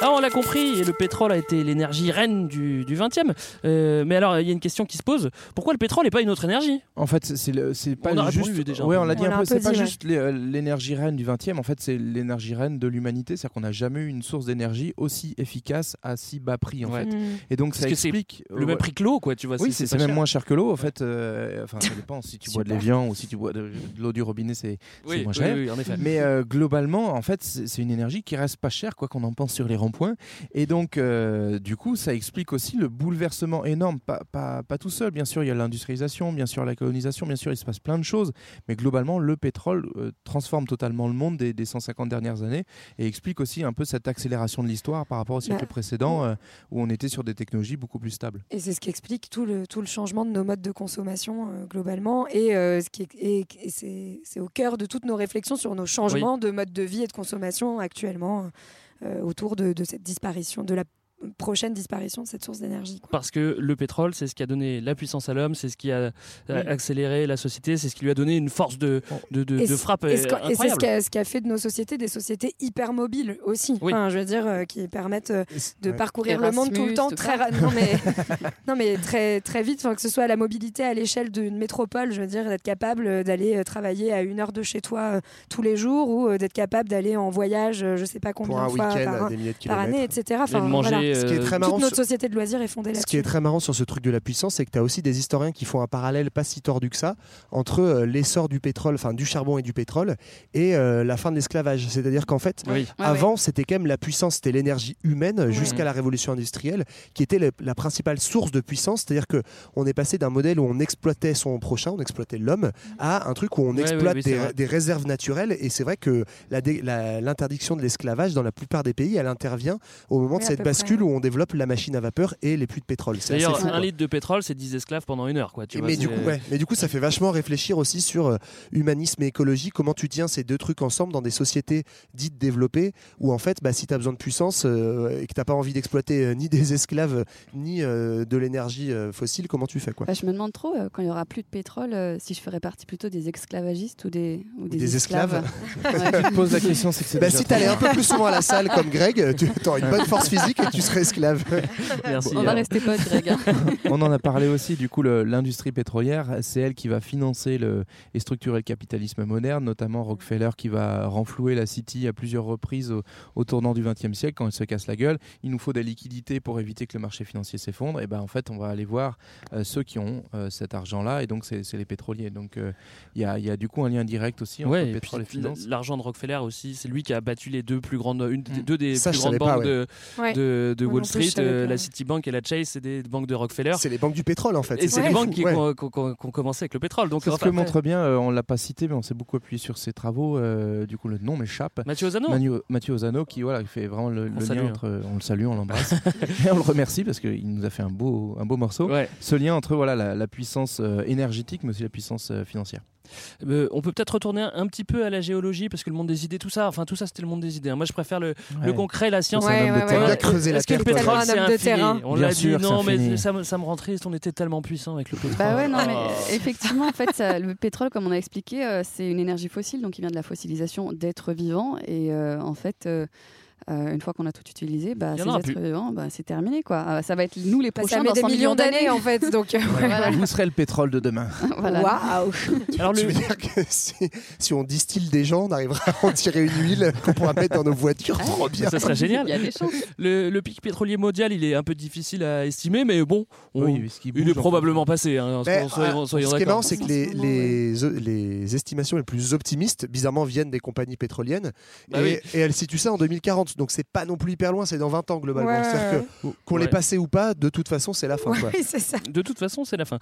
Speaker 8: Ah, on l'a compris, le pétrole a été l'énergie reine du, du 20e. Euh, mais alors, il y a une question qui se pose pourquoi le pétrole n'est pas une autre énergie?
Speaker 12: En fait, c'est- pas
Speaker 8: On
Speaker 12: juste.
Speaker 8: répondu déjà.
Speaker 12: Ouais, on l'a dit
Speaker 9: On
Speaker 12: un peu. C'est pas
Speaker 9: ouais.
Speaker 12: juste euh, l'énergie reine du 20e. En fait, c'est l'énergie reine de l'humanité. C'est-à-dire qu'on n'a jamais eu une source d'énergie aussi efficace à si bas prix, en
Speaker 8: Ouais.
Speaker 12: fait.
Speaker 9: Mm.
Speaker 12: Et donc,
Speaker 8: Parce
Speaker 12: ça explique
Speaker 8: Le même prix que l'eau, quoi, tu vois.
Speaker 12: Oui, c'est même
Speaker 8: cher.
Speaker 12: moins cher que l'eau. En fait, euh, enfin, ça dépend si tu bois de l'évian ou si tu bois de, de l'eau du robinet, c'est
Speaker 8: Oui,
Speaker 12: moins cher.
Speaker 8: oui, en effet.
Speaker 12: Mais euh, globalement, en fait, c'est c'est une énergie qui reste pas chère, quoi qu'on en pense sur les ronds-points. Et donc, euh, du coup, ça explique aussi le bouleversement énorme. Pas, pas, pas tout seul, bien sûr, il y a l'industrialisation, bien sûr, la colonisation, bien sûr, il se passe plein de choses. Mais globalement, le pétrole euh, transforme totalement le monde des, des 150 dernières années et explique aussi un peu cette accélération de l'histoire par rapport au siècle
Speaker 9: Bah,
Speaker 12: précédent, euh, où on était sur des technologies beaucoup plus stables.
Speaker 9: Et c'est ce qui explique tout le, tout le changement de nos modes de consommation globalement. Et, ce qui c'est au cœur de toutes nos réflexions sur nos changements de mode de vie et de consommation actuellement. Euh, autour de, de cette disparition, de la prochaine disparition de cette source d'énergie.
Speaker 8: Parce que le pétrole, c'est ce qui a donné la puissance à l'homme, c'est ce qui a euh, accéléré la société, c'est ce qui lui a donné une force de, de, de,
Speaker 9: Et
Speaker 8: de
Speaker 9: c-
Speaker 8: frappe
Speaker 9: et
Speaker 8: euh,
Speaker 9: Et c'est ce qui, a, ce qui a fait de nos sociétés des sociétés hyper mobiles aussi.
Speaker 8: Oui.
Speaker 9: Enfin, je veux dire, euh, qui permettent euh, de
Speaker 10: ouais.
Speaker 9: parcourir le monde tout le temps
Speaker 11: tout
Speaker 9: très, non, mais, non, mais très, très vite, enfin, que ce soit la mobilité à l'échelle d'une métropole, je veux dire, d'être capable d'aller travailler à une heure de chez toi euh, tous les jours ou euh, d'être capable d'aller en voyage, euh, je sais pas combien
Speaker 10: Pour un
Speaker 9: de fois par,
Speaker 10: à des milliers de
Speaker 9: par année, etc.
Speaker 8: Et de
Speaker 9: Enfin,
Speaker 8: manger,
Speaker 9: voilà.
Speaker 10: Ce qui est
Speaker 8: euh,
Speaker 10: très
Speaker 9: Toute
Speaker 10: marrant,
Speaker 9: notre
Speaker 10: sur-
Speaker 9: société de loisirs est fondée
Speaker 10: Ce qui est très marrant sur ce truc de la puissance, c'est que tu as aussi des historiens qui font un parallèle pas si tordu que ça entre euh, l'essor du pétrole, enfin du charbon et du pétrole, et euh, la fin de l'esclavage. C'est-à-dire qu'en fait,
Speaker 8: Oui.
Speaker 11: Ouais,
Speaker 10: avant, c'était quand même la puissance, c'était l'énergie humaine jusqu'à la révolution industrielle qui était le- la principale source de puissance. C'est-à-dire que on est passé d'un modèle où on exploitait son prochain, on exploitait l'homme, à un truc où on
Speaker 8: Ouais,
Speaker 10: exploite
Speaker 8: oui,
Speaker 10: des, des réserves naturelles. Et c'est vrai que la dé- la- l'interdiction de l'esclavage dans la plupart des pays, elle intervient au moment
Speaker 9: Oui,
Speaker 10: de cette bascule où on développe la machine à vapeur et les puits de pétrole. C'est assez
Speaker 8: D'ailleurs,
Speaker 10: fou,
Speaker 8: un
Speaker 10: quoi.
Speaker 8: litre de pétrole, c'est 10 esclaves pendant une heure. Quoi, tu
Speaker 10: Et
Speaker 8: vois,
Speaker 10: mais, du coup, ouais. mais du coup, ça fait vachement réfléchir aussi sur euh, humanisme et écologie, comment tu tiens ces deux trucs ensemble dans des sociétés dites développées, où en fait, bah, si tu as besoin de puissance euh, et que tu pas envie d'exploiter euh, ni des esclaves, ni euh, de l'énergie euh, fossile, comment tu fais quoi?
Speaker 11: Bah, je me demande trop, euh, quand il y aura plus de pétrole, euh, si je ferais partie plutôt des esclavagistes ou des, ou des,
Speaker 10: des esclaves.
Speaker 11: Ouais.
Speaker 12: Tu te poses la question, c'est que c'est
Speaker 10: bah, Si tu allais un peu plus souvent à la salle comme Greg, tu aurais une bonne force physique et tu esclave.
Speaker 8: Merci.
Speaker 11: On va
Speaker 8: euh,
Speaker 11: rester potes, Greg. hein.
Speaker 12: On en a parlé aussi, du coup, le- l'industrie pétrolière, c'est elle qui va financer le, et structurer le capitalisme moderne, notamment Rockefeller qui va renflouer la City à plusieurs reprises au, au tournant du XXe siècle quand elle se casse la gueule. Il nous faut des liquidités pour éviter que le marché financier s'effondre. Et ben en fait, on va aller voir euh, ceux qui ont euh, cet argent-là, et donc c'est les pétroliers. Donc euh, il y, a, il y a du coup un lien direct aussi entre
Speaker 8: Ouais, et
Speaker 12: pétrole et
Speaker 8: puis
Speaker 12: finance.
Speaker 8: l'argent de Rockefeller aussi, c'est lui qui a battu les deux plus grandes, une,
Speaker 12: Mm.
Speaker 8: deux des
Speaker 10: Ça,
Speaker 8: plus grandes banques
Speaker 10: ouais.
Speaker 8: de,
Speaker 9: Ouais.
Speaker 8: de, de Wall Street, euh, la Citibank et la Chase, c'est des banques de Rockefeller.
Speaker 10: C'est les banques du pétrole en fait.
Speaker 8: Et c'est
Speaker 9: Ouais.
Speaker 8: des banques qui
Speaker 10: Ouais.
Speaker 8: ont, commencé avec le pétrole. Donc
Speaker 12: ce
Speaker 8: enfin,
Speaker 12: que montre bien, euh, on l'a pas cité, mais on s'est beaucoup appuyé sur ses travaux. euh, du coup, le nom m'échappe.
Speaker 8: Mathieu Ozano.
Speaker 12: Manu- Mathieu Ozano qui voilà, fait vraiment le, le lien
Speaker 8: hein.
Speaker 12: entre. On le salue, on l'embrasse. et on le remercie parce qu'il nous a fait un beau, un beau morceau.
Speaker 8: Ouais.
Speaker 12: Ce lien entre voilà, la, la puissance euh, énergétique, mais aussi la puissance euh, financière.
Speaker 8: Euh, on peut peut-être retourner un, un petit peu à la géologie parce que le monde des idées, tout ça, enfin tout ça c'était le monde des idées. hein. Moi je préfère le, concret, la science.
Speaker 9: Ouais, ouais,
Speaker 12: terrain.
Speaker 10: Bien creuser la
Speaker 8: Est-ce que le
Speaker 10: terre.
Speaker 8: Pétrole
Speaker 9: un
Speaker 8: c'est infini. On l'a dit, non mais ça, me- ça me rend triste, on était tellement puissants avec le pétrole.
Speaker 11: Bah ouais, non, mais
Speaker 8: Oh.
Speaker 11: effectivement, en fait, ça- le pétrole, comme on a expliqué, euh, c'est une énergie fossile, donc il vient de la fossilisation d'êtres vivants. Et euh, en fait, euh, une fois qu'on a tout utilisé, bah, ces êtres vivants, bah, c'est terminé. Quoi. Euh, ça va être nous les
Speaker 9: Bah,
Speaker 11: prochains
Speaker 9: ça met
Speaker 11: dans
Speaker 9: des
Speaker 11: 100
Speaker 9: millions d'années en fait. Donc, euh,
Speaker 11: Voilà.
Speaker 12: Vous serez le pétrole de demain.
Speaker 11: Voilà.
Speaker 9: waouh.
Speaker 8: Alors
Speaker 10: tu
Speaker 8: le,
Speaker 10: veux dire que si, si on distille des gens, on arrivera à en tirer une huile qu'on pourra mettre dans nos voitures Trop bien.
Speaker 8: ça serait génial.
Speaker 11: Il y a des chances.
Speaker 8: Le, le pic pétrolier mondial, il est un peu difficile à estimer, mais bon, on-
Speaker 12: Oui,
Speaker 8: il
Speaker 12: bouge,
Speaker 8: est probablement passé. Hein,
Speaker 10: Mais,
Speaker 8: soyons-
Speaker 10: euh,
Speaker 8: soyons
Speaker 10: ce qui est marrant, c'est que les, les, les estimations les plus optimistes, bizarrement, viennent des compagnies pétroliennes.
Speaker 8: Bah
Speaker 10: et,
Speaker 8: oui.
Speaker 10: et elles situent ça en 2040. Donc, c'est pas non plus hyper loin, c'est dans 20 ans globalement.
Speaker 9: Ouais,
Speaker 10: C'est-à-dire que qu'on
Speaker 8: Ouais.
Speaker 10: l'ait passé ou pas, de toute façon, c'est la fin. quoi.
Speaker 9: Oui, c'est ça.
Speaker 8: De toute façon, c'est la fin.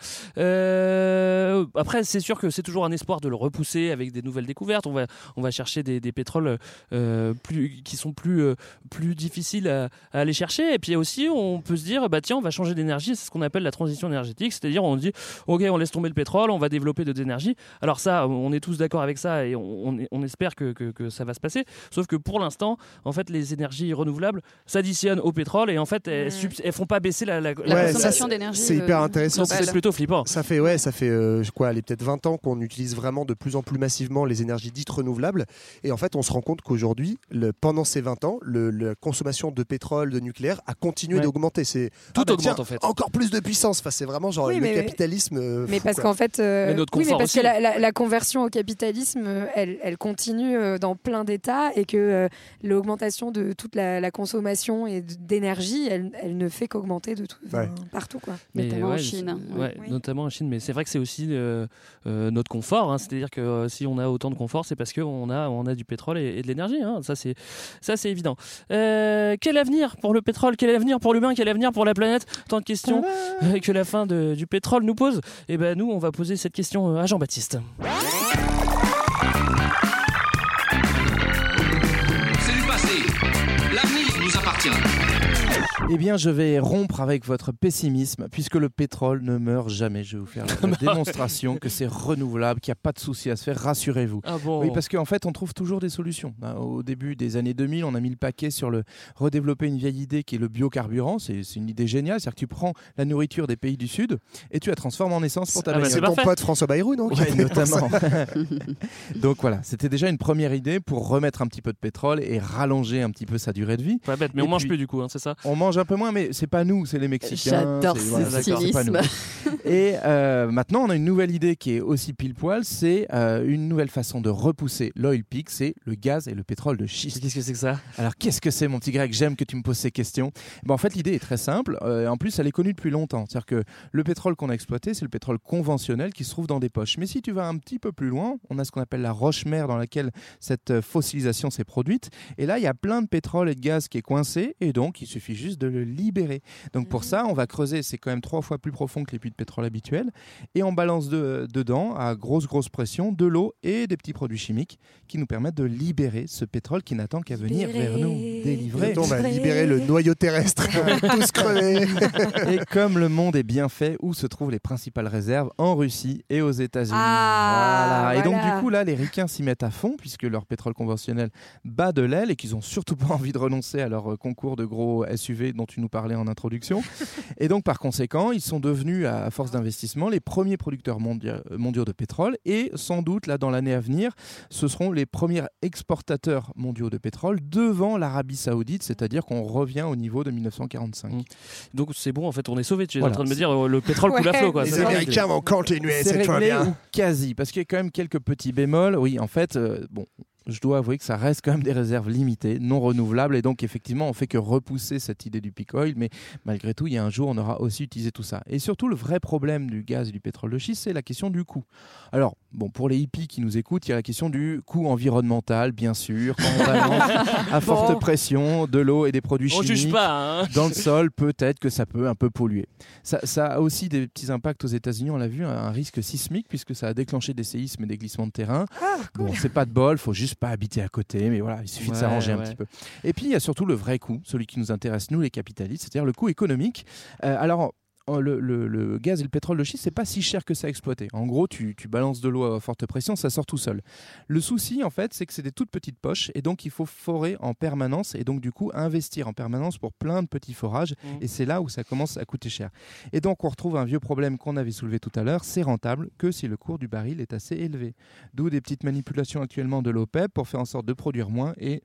Speaker 8: Euh, après, c'est sûr que c'est toujours un espoir de le repousser avec des nouvelles découvertes. On va, on va chercher des, des pétroles euh, plus, qui sont plus, euh, plus difficiles à, à aller chercher. Et puis aussi, on peut se dire, bah tiens, on va changer d'énergie. C'est ce qu'on appelle la transition énergétique. C'est-à-dire, on dit, ok, on laisse tomber le pétrole, on va développer de l'énergie. Alors ça, on est tous d'accord avec ça et on, on, on espère que, que, que ça va se passer. Sauf que pour l'instant, en fait, les énergies renouvelables s'additionnent au pétrole et en fait, elles, elles font pas baisser la, la,
Speaker 11: La
Speaker 10: Ouais,
Speaker 11: consommation d'énergie.
Speaker 10: c'est hyper intéressant.
Speaker 8: C'est plutôt flippant.
Speaker 10: Ça fait ouais, ça fait euh, quoi, peut-être 20 ans qu'on utilise vraiment de plus en plus massivement les énergies dites renouvelables. Et en fait, on se rend compte qu'aujourd'hui, pendant ces 20 ans, le- la consommation de pétrole, de nucléaire a continué
Speaker 8: Ouais.
Speaker 10: d'augmenter. C'est
Speaker 8: Tout
Speaker 10: ah bah
Speaker 8: augmente,
Speaker 10: tiens,
Speaker 8: en fait.
Speaker 10: Encore plus de puissance. Enfin, c'est vraiment genre
Speaker 9: Oui,
Speaker 10: le
Speaker 9: mais-
Speaker 10: capitalisme. euh,
Speaker 9: Mais
Speaker 10: fou,
Speaker 9: parce qu'en fait, euh,
Speaker 8: Mais notre
Speaker 9: oui, mais
Speaker 8: confort
Speaker 9: parce
Speaker 8: aussi.
Speaker 9: que la, la- la conversion au capitalisme, euh, elle, elle continue dans plein d'États et que euh, de toute la, la consommation et d'énergie, elle, elle ne fait qu'augmenter de tout, enfin,
Speaker 10: Ouais.
Speaker 9: partout, quoi.
Speaker 11: Notamment en Chine,
Speaker 8: c'est- ouais,
Speaker 9: Oui.
Speaker 8: notamment en Chine. Mais c'est vrai que c'est aussi euh, euh, notre confort. hein. C'est-à-dire que euh, si on a autant de confort, c'est parce qu'on a, on a du pétrole et, et de l'énergie. hein. Ça, c'est, ça, c'est évident. Euh, quel avenir pour le pétrole? Quel avenir pour l'humain? Quel avenir pour la planète? Tant de questions euh, que la fin de- du pétrole nous pose. Et ben nous, on va poser cette question à Jean-Baptiste.
Speaker 12: Eh bien, je vais rompre avec votre pessimisme, puisque le pétrole ne meurt jamais. Je vais vous faire la, démonstration que c'est renouvelable, qu'il n'y a pas de souci à se faire. Rassurez-vous.
Speaker 8: Ah bon
Speaker 12: Oui, parce qu'en fait, on trouve toujours des solutions. Hein, Au début des années 2000, on a mis le paquet sur le redévelopper une vieille idée qui est le biocarburant. C'est une idée géniale. C'est-à-dire que tu prends la nourriture des pays du Sud et tu la transformes en essence pour ta
Speaker 10: Ah bah, c'est Ton pote François Bayrou, non,
Speaker 12: Ouais, notamment. Donc voilà, c'était déjà une première idée pour remettre un petit peu de pétrole et rallonger un petit peu sa durée de vie.
Speaker 8: Pas bête, mais
Speaker 12: Et
Speaker 8: on mange
Speaker 12: puis-
Speaker 8: plus du coup, hein, c'est ça?
Speaker 12: On mange un peu moins, mais c'est pas nous, c'est les Mexicains.
Speaker 11: J'adore ce
Speaker 12: voilà,
Speaker 11: cynisme.
Speaker 12: Et euh, maintenant, on a une nouvelle idée qui est aussi pile poil, c'est euh, une nouvelle façon de repousser l'oil peak, c'est le gaz et le pétrole de schiste.
Speaker 8: Qu'est-ce que c'est que ça?
Speaker 12: Alors, qu'est-ce que c'est, mon petit Greg? J'aime que tu me poses ces questions. Ben, en fait, l'idée est très simple. euh, en plus, elle est connue depuis longtemps. C'est-à-dire que le pétrole qu'on a exploité, c'est le pétrole conventionnel qui se trouve dans des poches. Mais si tu vas un petit peu plus loin, on a ce qu'on appelle la roche-mère dans laquelle cette euh, fossilisation s'est produite. Et là, il y a plein de pétrole et de gaz qui est coincé. Et donc, il suffit juste de le libérer. Donc, pour ça, on va creuser. C'est quand même trois fois plus profond que les puits de pétrole habituels. Et on balance de- dedans, à grosse, grosse pression, de l'eau et des petits produits chimiques qui nous permettent de libérer ce pétrole qui n'attend qu'à venir vers nous, délivrer.
Speaker 10: On va libérer le noyau terrestre. Tous crever.
Speaker 12: Et comme le monde est bien fait, où se trouvent les principales réserves? En Russie et aux États-Unis.
Speaker 9: Ah,
Speaker 12: Et donc,
Speaker 9: voilà.
Speaker 12: du coup, là, les ricains s'y mettent à fond, puisque leur pétrole conventionnel bat de l'aile et qu'ils ont surtout pas envie de renoncer à leur euh, concours de gros SUV dont tu nous parlais en introduction. et donc, par conséquent, ils sont devenus, à force d'investissement, les premiers producteurs mondia- mondiaux de pétrole. Et sans doute, là, dans l'année à venir, ce seront les premiers exportateurs mondiaux de pétrole devant l'Arabie Saoudite, c'est-à-dire qu'on revient au niveau de 1945.
Speaker 8: Donc c'est bon, en fait, on est sauvé. Tu es
Speaker 12: Voilà.
Speaker 8: en train de me dire euh, le pétrole coule à flot. Quoi.
Speaker 10: Les Américains vont continuer,
Speaker 12: C'est
Speaker 10: très
Speaker 12: réglé
Speaker 10: bien.
Speaker 12: ou quasi, parce qu'il y a quand même quelques petits bémols. Oui, en fait, euh, bon, je dois avouer que ça reste quand même des réserves limitées, non renouvelables, et donc effectivement, on fait que repousser cette idée du peak oil, mais malgré tout, il y a un jour, on aura aussi utilisé tout ça. Et surtout, le vrai problème du gaz et du pétrole de schiste, c'est la question du coût. Alors, bon, pour les hippies qui nous écoutent, il y a la question du coût environnemental, bien sûr, quand on à forte
Speaker 8: Bon.
Speaker 12: pression de l'eau et des produits
Speaker 8: On
Speaker 12: chimiques
Speaker 8: juge pas. hein.
Speaker 12: dans le sol, peut-être que ça peut un peu polluer. Ça, ça a aussi des petits impacts aux États-Unis, on l'a vu, un, risque sismique puisque ça a déclenché des séismes et des glissements de terrain. Bon, c'est pas de bol, faut juste pas habiter à côté, mais voilà, il suffit de
Speaker 8: Ouais,
Speaker 12: s'arranger un petit peu. Et puis il y a surtout le vrai coût, celui qui nous intéresse nous les capitalistes, c'est-à-dire le coût économique. Euh, alors le, le- le gaz et le pétrole de schiste, c'est pas si cher que ça à exploiter. En gros, tu, tu balances de l'eau à forte pression, ça sort tout seul. Le souci, en fait, c'est que c'est des toutes petites poches et donc il faut forer en permanence et donc du coup investir en permanence pour plein de petits forages
Speaker 8: Mmh.
Speaker 12: et c'est là où ça commence à coûter cher. Et donc on retrouve un vieux problème qu'on avait soulevé tout à l'heure, c'est rentable que si le cours du baril est assez élevé. D'où des petites manipulations actuellement de l'OPEP pour faire en sorte de produire moins et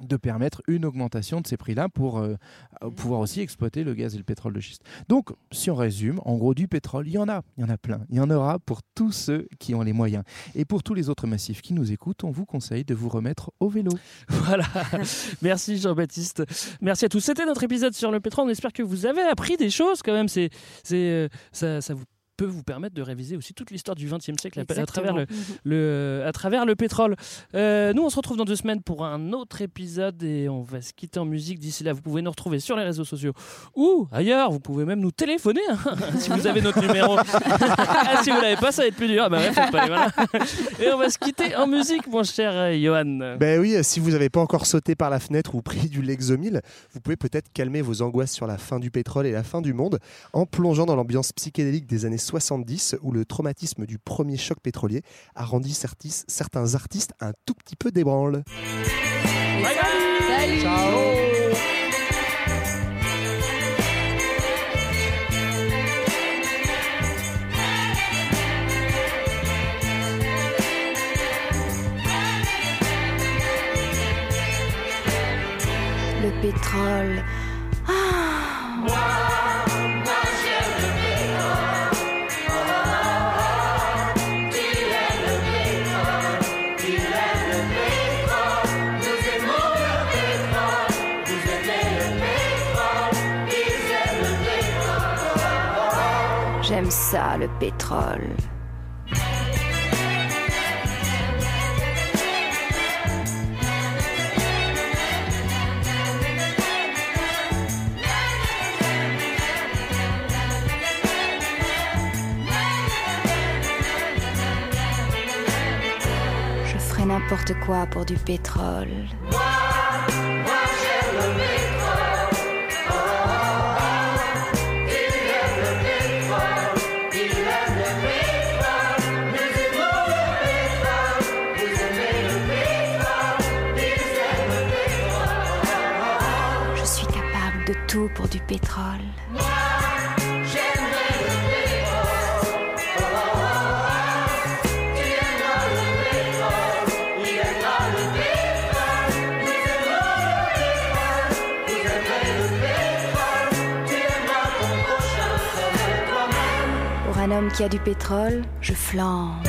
Speaker 12: de permettre une augmentation de ces prix-là pour euh, euh, pouvoir aussi exploiter le gaz et le pétrole de schiste. Donc, si on résume, en gros, du pétrole, il y en a, il y en a plein. Il y en aura pour tous ceux qui ont les moyens. Et pour tous les autres massifs qui nous écoutent, on vous conseille de vous remettre au vélo.
Speaker 8: Voilà. Merci Jean-Baptiste. Merci à tous. C'était notre épisode sur le pétrole. On espère que vous avez appris des choses quand même. C'est, c'est, euh, ça, ça vous peut vous permettre de réviser aussi toute l'histoire du XXe siècle à, travers le,
Speaker 9: Mhm.
Speaker 8: le- à travers le pétrole. Euh, nous, on se retrouve dans deux semaines pour un autre épisode et on va se quitter en musique. D'ici là, vous pouvez nous retrouver sur les réseaux sociaux ou ailleurs. Vous pouvez même nous téléphoner hein, si vous avez notre numéro. Ah, si vous l'avez pas, ça va être plus dur. Ah bah ouais, faites pas les malins. Et on va se quitter en musique, mon cher euh, Johan.
Speaker 10: Ben oui, si vous n'avez pas encore sauté par la fenêtre ou pris du Lexomil, vous pouvez peut-être calmer vos angoisses sur la fin du pétrole et la fin du monde en plongeant dans l'ambiance psychédélique des années 70 où le traumatisme du premier choc pétrolier a rendu certis- certains artistes un tout petit peu débranle.
Speaker 11: Salut
Speaker 15: Le pétrole. Ça, le pétrole. Je ferai n'importe quoi pour du pétrole. Tout pour du pétrole. Pour un homme qui a du pétrole, je flambe.